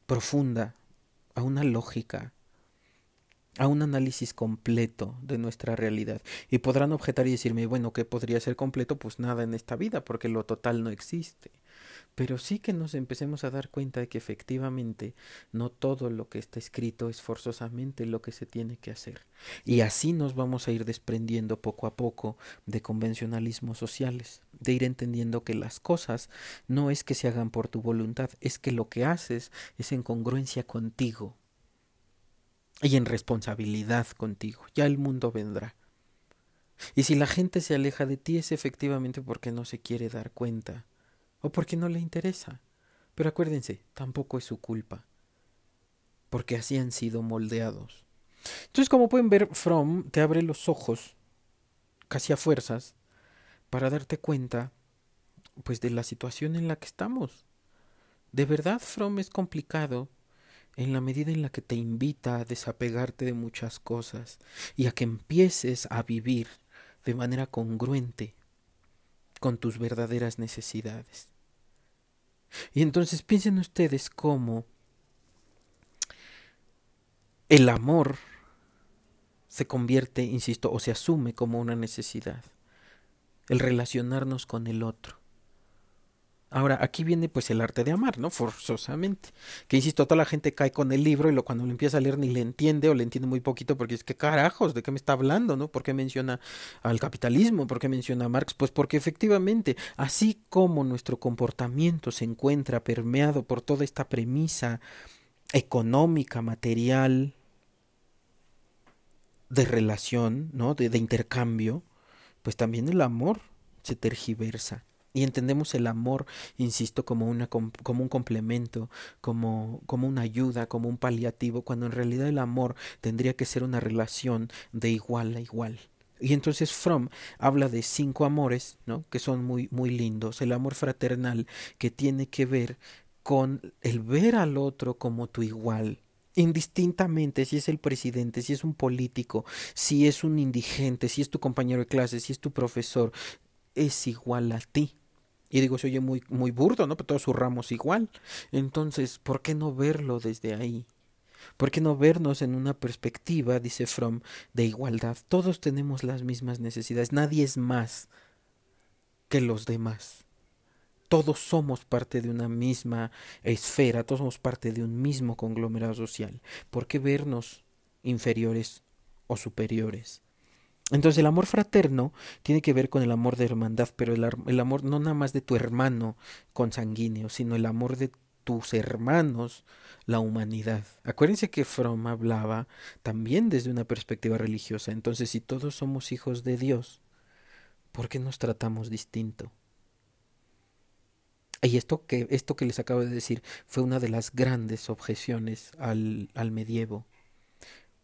profunda, a una lógica, a un análisis completo de nuestra realidad. Y podrán objetar y decirme, bueno, ¿qué podría ser completo? Pues nada en esta vida, porque lo total no existe pero sí que nos empecemos a dar cuenta de que efectivamente no todo lo que está escrito es forzosamente lo que se tiene que hacer. Y así nos vamos a ir desprendiendo poco a poco de convencionalismos sociales, de ir entendiendo que las cosas no es que se hagan por tu voluntad, es que lo que haces es en congruencia contigo y en responsabilidad contigo. Ya el mundo vendrá. Y si la gente se aleja de ti es efectivamente porque no se quiere dar cuenta o porque no le interesa. Pero acuérdense, tampoco es su culpa, porque así han sido moldeados. Entonces, como pueden ver, From te abre los ojos, casi a fuerzas, para darte cuenta, pues, de la situación en la que estamos. De verdad, From es complicado en la medida en la que te invita a desapegarte de muchas cosas y a que empieces a vivir de manera congruente con tus verdaderas necesidades. Y entonces piensen ustedes cómo el amor se convierte, insisto, o se asume como una necesidad, el relacionarnos con el otro. Ahora, aquí viene pues el arte de amar, ¿no? Forzosamente. Que insisto, toda la gente cae con el libro y lo, cuando lo empieza a leer ni le entiende o le entiende muy poquito porque es que carajos, ¿de qué me está hablando, no? ¿Por qué menciona al capitalismo? ¿Por qué menciona a Marx? Pues porque efectivamente, así como nuestro comportamiento se encuentra permeado por toda esta premisa económica, material, de relación, ¿no? De, de intercambio, pues también el amor se tergiversa y entendemos el amor, insisto, como, una, como un complemento, como, como una ayuda, como un paliativo, cuando en realidad el amor tendría que ser una relación de igual a igual. Y entonces Fromm habla de cinco amores, ¿no? que son muy, muy lindos. El amor fraternal, que tiene que ver con el ver al otro como tu igual, indistintamente si es el presidente, si es un político, si es un indigente, si es tu compañero de clase, si es tu profesor, es igual a ti. Y digo, se oye muy, muy burdo, ¿no? Pero todos ramos igual. Entonces, ¿por qué no verlo desde ahí? ¿Por qué no vernos en una perspectiva, dice Fromm, de igualdad? Todos tenemos las mismas necesidades, nadie es más que los demás. Todos somos parte de una misma esfera, todos somos parte de un mismo conglomerado social. ¿Por qué vernos inferiores o superiores? Entonces el amor fraterno tiene que ver con el amor de hermandad, pero el, amor no nada más de tu hermano consanguíneo, sino el amor de tus hermanos, la humanidad. Acuérdense que Fromm hablaba también desde una perspectiva religiosa. Entonces, si todos somos hijos de Dios, ¿por qué nos tratamos distinto? Y esto que, esto que les acabo de decir fue una de las grandes objeciones al, al medievo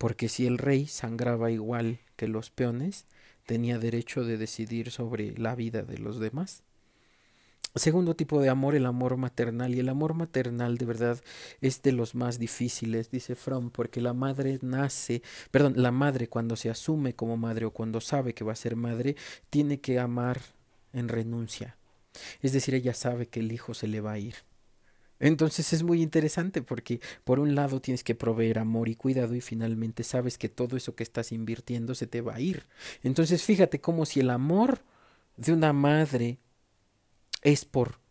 porque si el rey sangraba igual que los peones, tenía derecho de decidir sobre la vida de los demás. Segundo tipo de amor, el amor maternal. Y el amor maternal de verdad es de los más difíciles, dice Fromm, porque la madre nace, perdón, la madre cuando se asume como madre o cuando sabe que va a ser madre, tiene que amar en renuncia. Es decir, ella sabe que el hijo se le va a ir. Entonces es muy interesante porque por un lado tienes que proveer amor y cuidado y finalmente sabes que todo eso que estás invirtiendo se te va a ir. Entonces fíjate como si el amor de una madre es por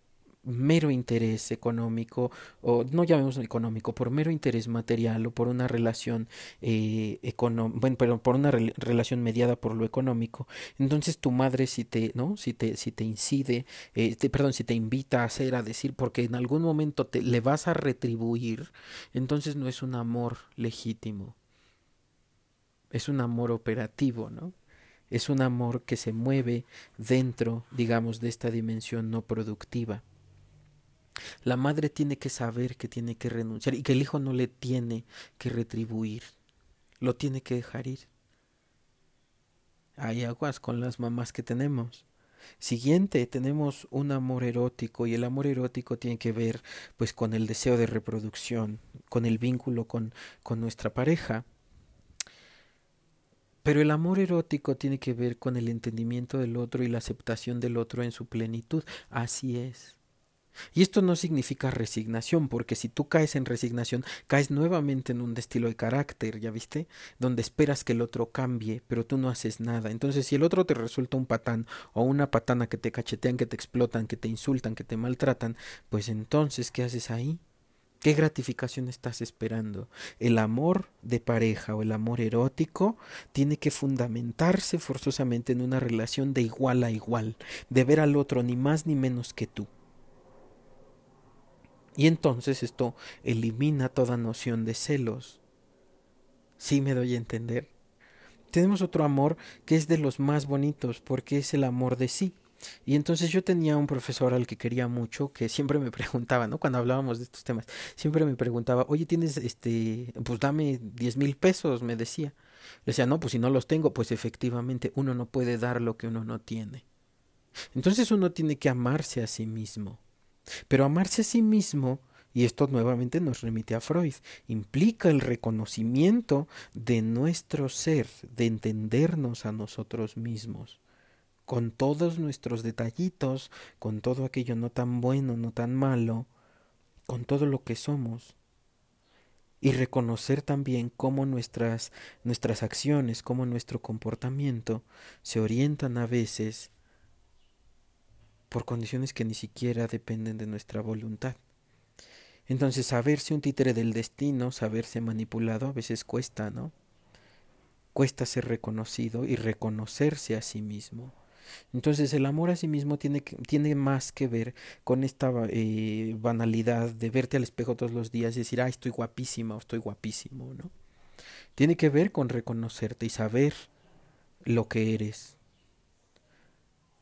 mero interés económico, o no llamemos económico, por mero interés material o por una relación eh, bueno, pero por una relación mediada por lo económico, entonces tu madre si te, ¿no? Si te, si te incide, eh, perdón, si te invita a hacer, a decir, porque en algún momento te le vas a retribuir, entonces no es un amor legítimo, es un amor operativo, ¿no? Es un amor que se mueve dentro, digamos, de esta dimensión no productiva. La madre tiene que saber que tiene que renunciar y que el hijo no le tiene que retribuir, lo tiene que dejar ir. Hay aguas con las mamás que tenemos. Siguiente, tenemos un amor erótico y el amor erótico tiene que ver pues con el deseo de reproducción, con el vínculo con, con nuestra pareja. Pero el amor erótico tiene que ver con el entendimiento del otro y la aceptación del otro en su plenitud. Así es. Y esto no significa resignación, porque si tú caes en resignación, caes nuevamente en un estilo de carácter, ¿ya viste? Donde esperas que el otro cambie, pero tú no haces nada. Entonces, si el otro te resulta un patán o una patana que te cachetean, que te explotan, que te insultan, que te maltratan, pues entonces, ¿qué haces ahí? ¿Qué gratificación estás esperando? El amor de pareja o el amor erótico tiene que fundamentarse forzosamente en una relación de igual a igual, de ver al otro ni más ni menos que tú. Y entonces esto elimina toda noción de celos. ¿Sí me doy a entender? Tenemos otro amor que es de los más bonitos porque es el amor de sí. Y entonces yo tenía un profesor al que quería mucho que siempre me (laughs) preguntaba, ¿no? Cuando hablábamos de estos temas, siempre me preguntaba, oye, tienes este, pues dame diez mil pesos, me decía. Le decía, no, pues si no los tengo, pues efectivamente uno no puede dar lo que uno no tiene. Entonces uno tiene que amarse a sí mismo. Pero amarse a sí mismo, y esto nuevamente nos remite a Freud, implica el reconocimiento de nuestro ser, de entendernos a nosotros mismos, con todos nuestros detallitos, con todo aquello no tan bueno, no tan malo, con todo lo que somos y reconocer también cómo nuestras nuestras acciones, cómo nuestro comportamiento se orientan a veces por condiciones que ni siquiera dependen de nuestra voluntad. Entonces, saberse un títere del destino, saberse manipulado, a veces cuesta, ¿no? Cuesta ser reconocido y reconocerse a sí mismo. Entonces el amor a sí mismo tiene, tiene más que ver con esta eh, banalidad de verte al espejo todos los días y decir, ah, estoy guapísima o estoy guapísimo, ¿no? Tiene que ver con reconocerte y saber lo que eres,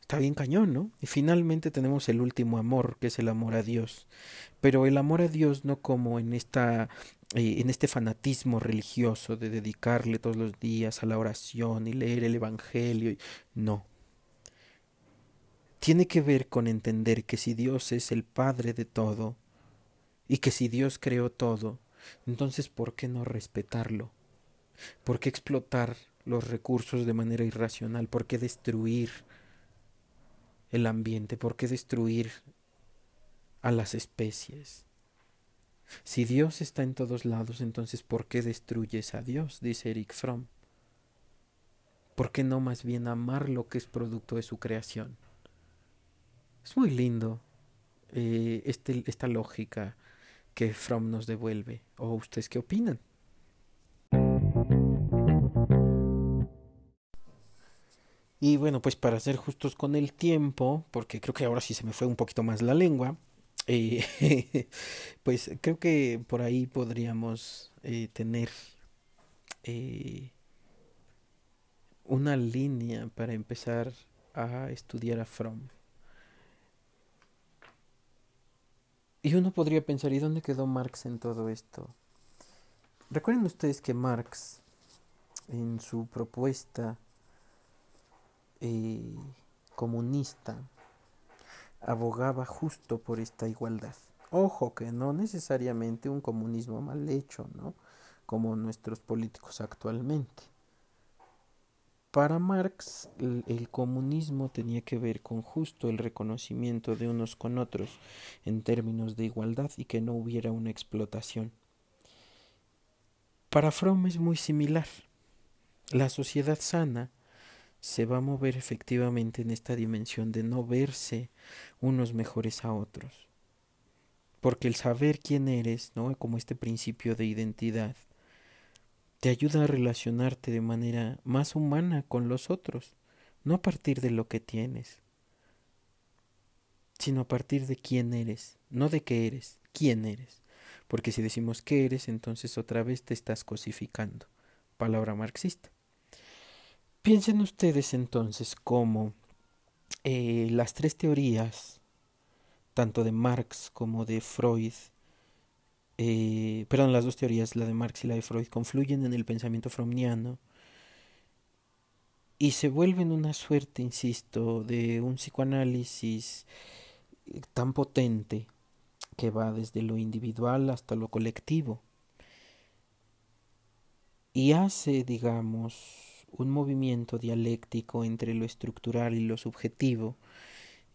está bien cañón, ¿no? Y finalmente tenemos el último amor, que es el amor a Dios. Pero el amor a Dios no como en esta eh, en este fanatismo religioso de dedicarle todos los días a la oración y leer el evangelio, no. Tiene que ver con entender que si Dios es el Padre de todo y que si Dios creó todo, entonces ¿por qué no respetarlo? ¿Por qué explotar los recursos de manera irracional? ¿Por qué destruir el ambiente? ¿Por qué destruir a las especies? Si Dios está en todos lados, entonces ¿por qué destruyes a Dios? dice Eric Fromm. ¿Por qué no más bien amar lo que es producto de su creación? Es muy lindo eh, este, esta lógica que Fromm nos devuelve. ¿O ustedes qué opinan? Y bueno, pues para ser justos con el tiempo, porque creo que ahora sí se me fue un poquito más la lengua, eh, (laughs) pues creo que por ahí podríamos eh, tener eh, una línea para empezar a estudiar a Fromm. Y uno podría pensar, ¿y dónde quedó Marx en todo esto? Recuerden ustedes que Marx, en su propuesta eh, comunista abogaba justo por esta igualdad. Ojo que no necesariamente un comunismo mal hecho, ¿no? Como nuestros políticos actualmente. Para Marx, el, comunismo tenía que ver con justo el reconocimiento de unos con otros en términos de igualdad y que no hubiera una explotación. Para Fromm es muy similar. La sociedad sana se va a mover efectivamente en esta dimensión de no verse unos mejores a otros. Porque el saber quién eres, ¿no? Como este principio de identidad, te ayuda a relacionarte de manera más humana con los otros, no a partir de lo que tienes, sino a partir de quién eres, no de qué eres, quién eres. Porque si decimos qué eres, entonces otra vez te estás cosificando. Palabra marxista. Piensen ustedes entonces cómo eh, las tres teorías, tanto de Marx como de Freud, eh, perdón, las dos teorías, la de Marx y la de Freud, confluyen en el pensamiento freudiano y se vuelven una suerte, insisto, de un psicoanálisis eh, tan potente que va desde lo individual hasta lo colectivo. Y hace, digamos, un movimiento dialéctico entre lo estructural y lo subjetivo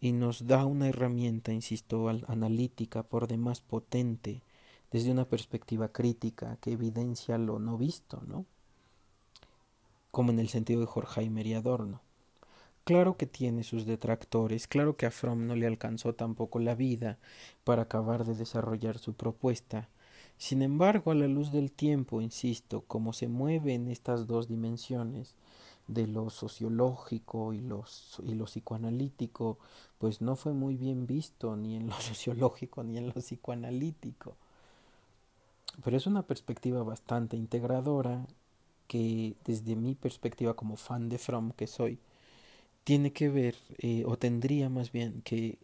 y nos da una herramienta, insisto, analítica por demás potente desde una perspectiva crítica que evidencia lo no visto, ¿no? Como en el sentido de Horkheimer y Adorno. Claro que tiene sus detractores, claro que a Fromm no le alcanzó tampoco la vida para acabar de desarrollar su propuesta. Sin embargo, a la luz del tiempo, insisto, como se mueve en estas dos dimensiones, de lo sociológico y, y lo psicoanalítico, pues no fue muy bien visto ni en lo (laughs) sociológico ni en lo psicoanalítico. Pero es una perspectiva bastante integradora que desde mi perspectiva como fan de Fromm que soy, tiene que ver, eh, o tendría más bien que,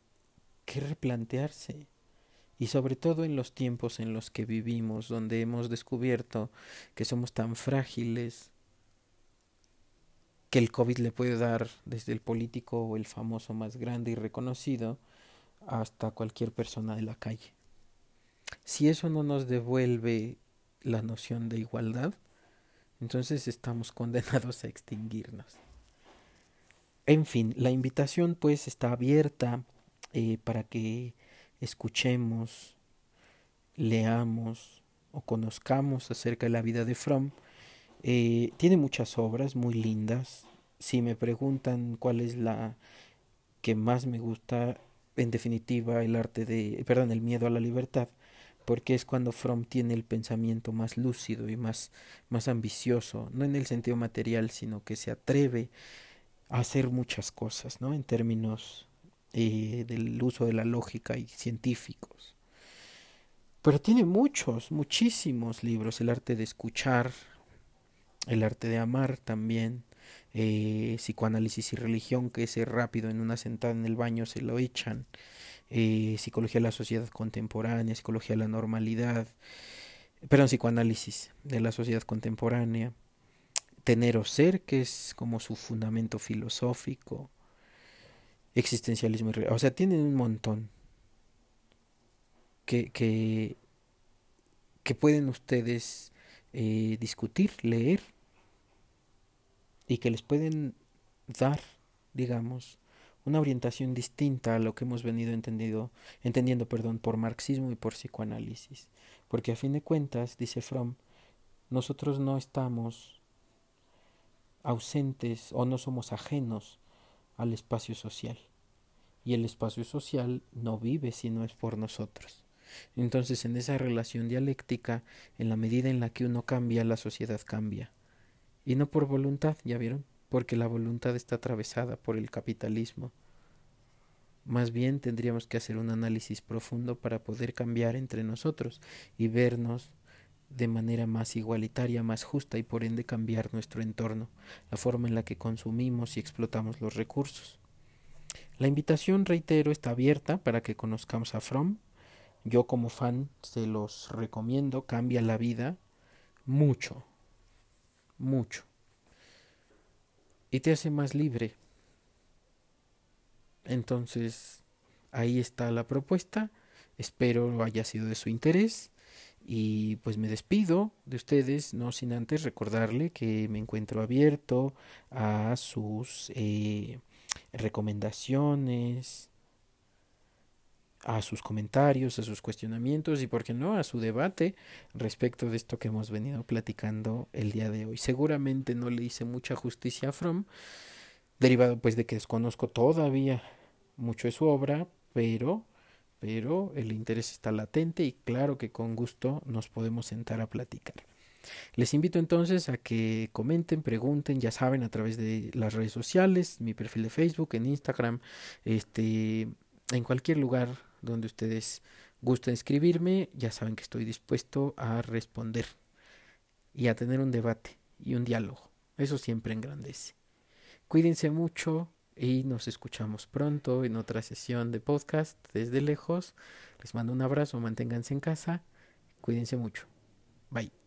que replantearse. Y sobre todo en los tiempos en los que vivimos, donde hemos descubierto que somos tan frágiles, que el COVID le puede dar desde el político o el famoso más grande y reconocido hasta cualquier persona de la calle. Si eso no nos devuelve la noción de igualdad, entonces estamos (laughs) condenados a extinguirnos. En fin, la invitación pues está abierta eh, para que escuchemos, leamos o conozcamos acerca de la vida de Fromm. Eh, tiene muchas obras muy lindas. Si me preguntan cuál es la que más me gusta, en definitiva, el arte de, perdón, el miedo a la libertad, porque es cuando Fromm tiene el pensamiento más lúcido y más, más ambicioso, no en el sentido material, sino que se atreve a hacer muchas cosas, ¿no? En términos eh, del uso de la lógica y científicos. Pero tiene muchos, muchísimos libros, el arte de escuchar, el arte de amar también, eh, psicoanálisis y religión, que ese rápido en una sentada en el baño se lo echan, eh, psicología de la sociedad contemporánea, psicología de la normalidad, perdón, psicoanálisis de la sociedad contemporánea, tener o ser, que es como su fundamento filosófico, existencialismo y o sea, tienen un montón que, que, que pueden ustedes eh, discutir, leer y que les pueden dar, digamos, una orientación distinta a lo que hemos venido entendido, entendiendo perdón, por marxismo y por psicoanálisis. Porque a fin de cuentas, dice Fromm, nosotros no estamos ausentes o no somos ajenos al espacio social. Y el espacio social no vive si no es por nosotros. Entonces, en esa relación dialéctica, en la medida en la que uno cambia, la sociedad cambia. Y no por voluntad, ¿ya vieron? porque la voluntad está atravesada por el capitalismo. Más bien tendríamos que hacer un análisis profundo para poder cambiar entre nosotros y vernos de manera más igualitaria, más justa y por ende cambiar nuestro entorno, la forma en la que consumimos y explotamos los recursos. La invitación, reitero, está abierta para que conozcamos a Fromm. Yo como fan se los recomiendo, cambia la vida mucho, mucho y te hace más libre. Entonces, ahí está la propuesta. Espero haya sido de su interés Y pues me despido de ustedes, no sin antes recordarle que me encuentro abierto a sus eh, recomendaciones, a sus comentarios, a sus cuestionamientos y, por qué no, a su debate respecto de esto que hemos venido platicando el día de hoy. Seguramente no le hice mucha justicia a Fromm, derivado pues de que desconozco todavía mucho de su obra, pero pero el interés está latente y claro que con gusto nos podemos sentar a platicar. Les invito entonces a que comenten, pregunten, ya saben, a través de las redes sociales, mi perfil de Facebook, en Instagram, este, en cualquier lugar donde ustedes gusten escribirme, ya saben que estoy dispuesto a responder y a tener un debate y un diálogo. Eso siempre engrandece. Cuídense mucho y nos escuchamos pronto en otra sesión de podcast desde lejos. Les mando un abrazo, manténganse en casa, cuídense mucho. Bye.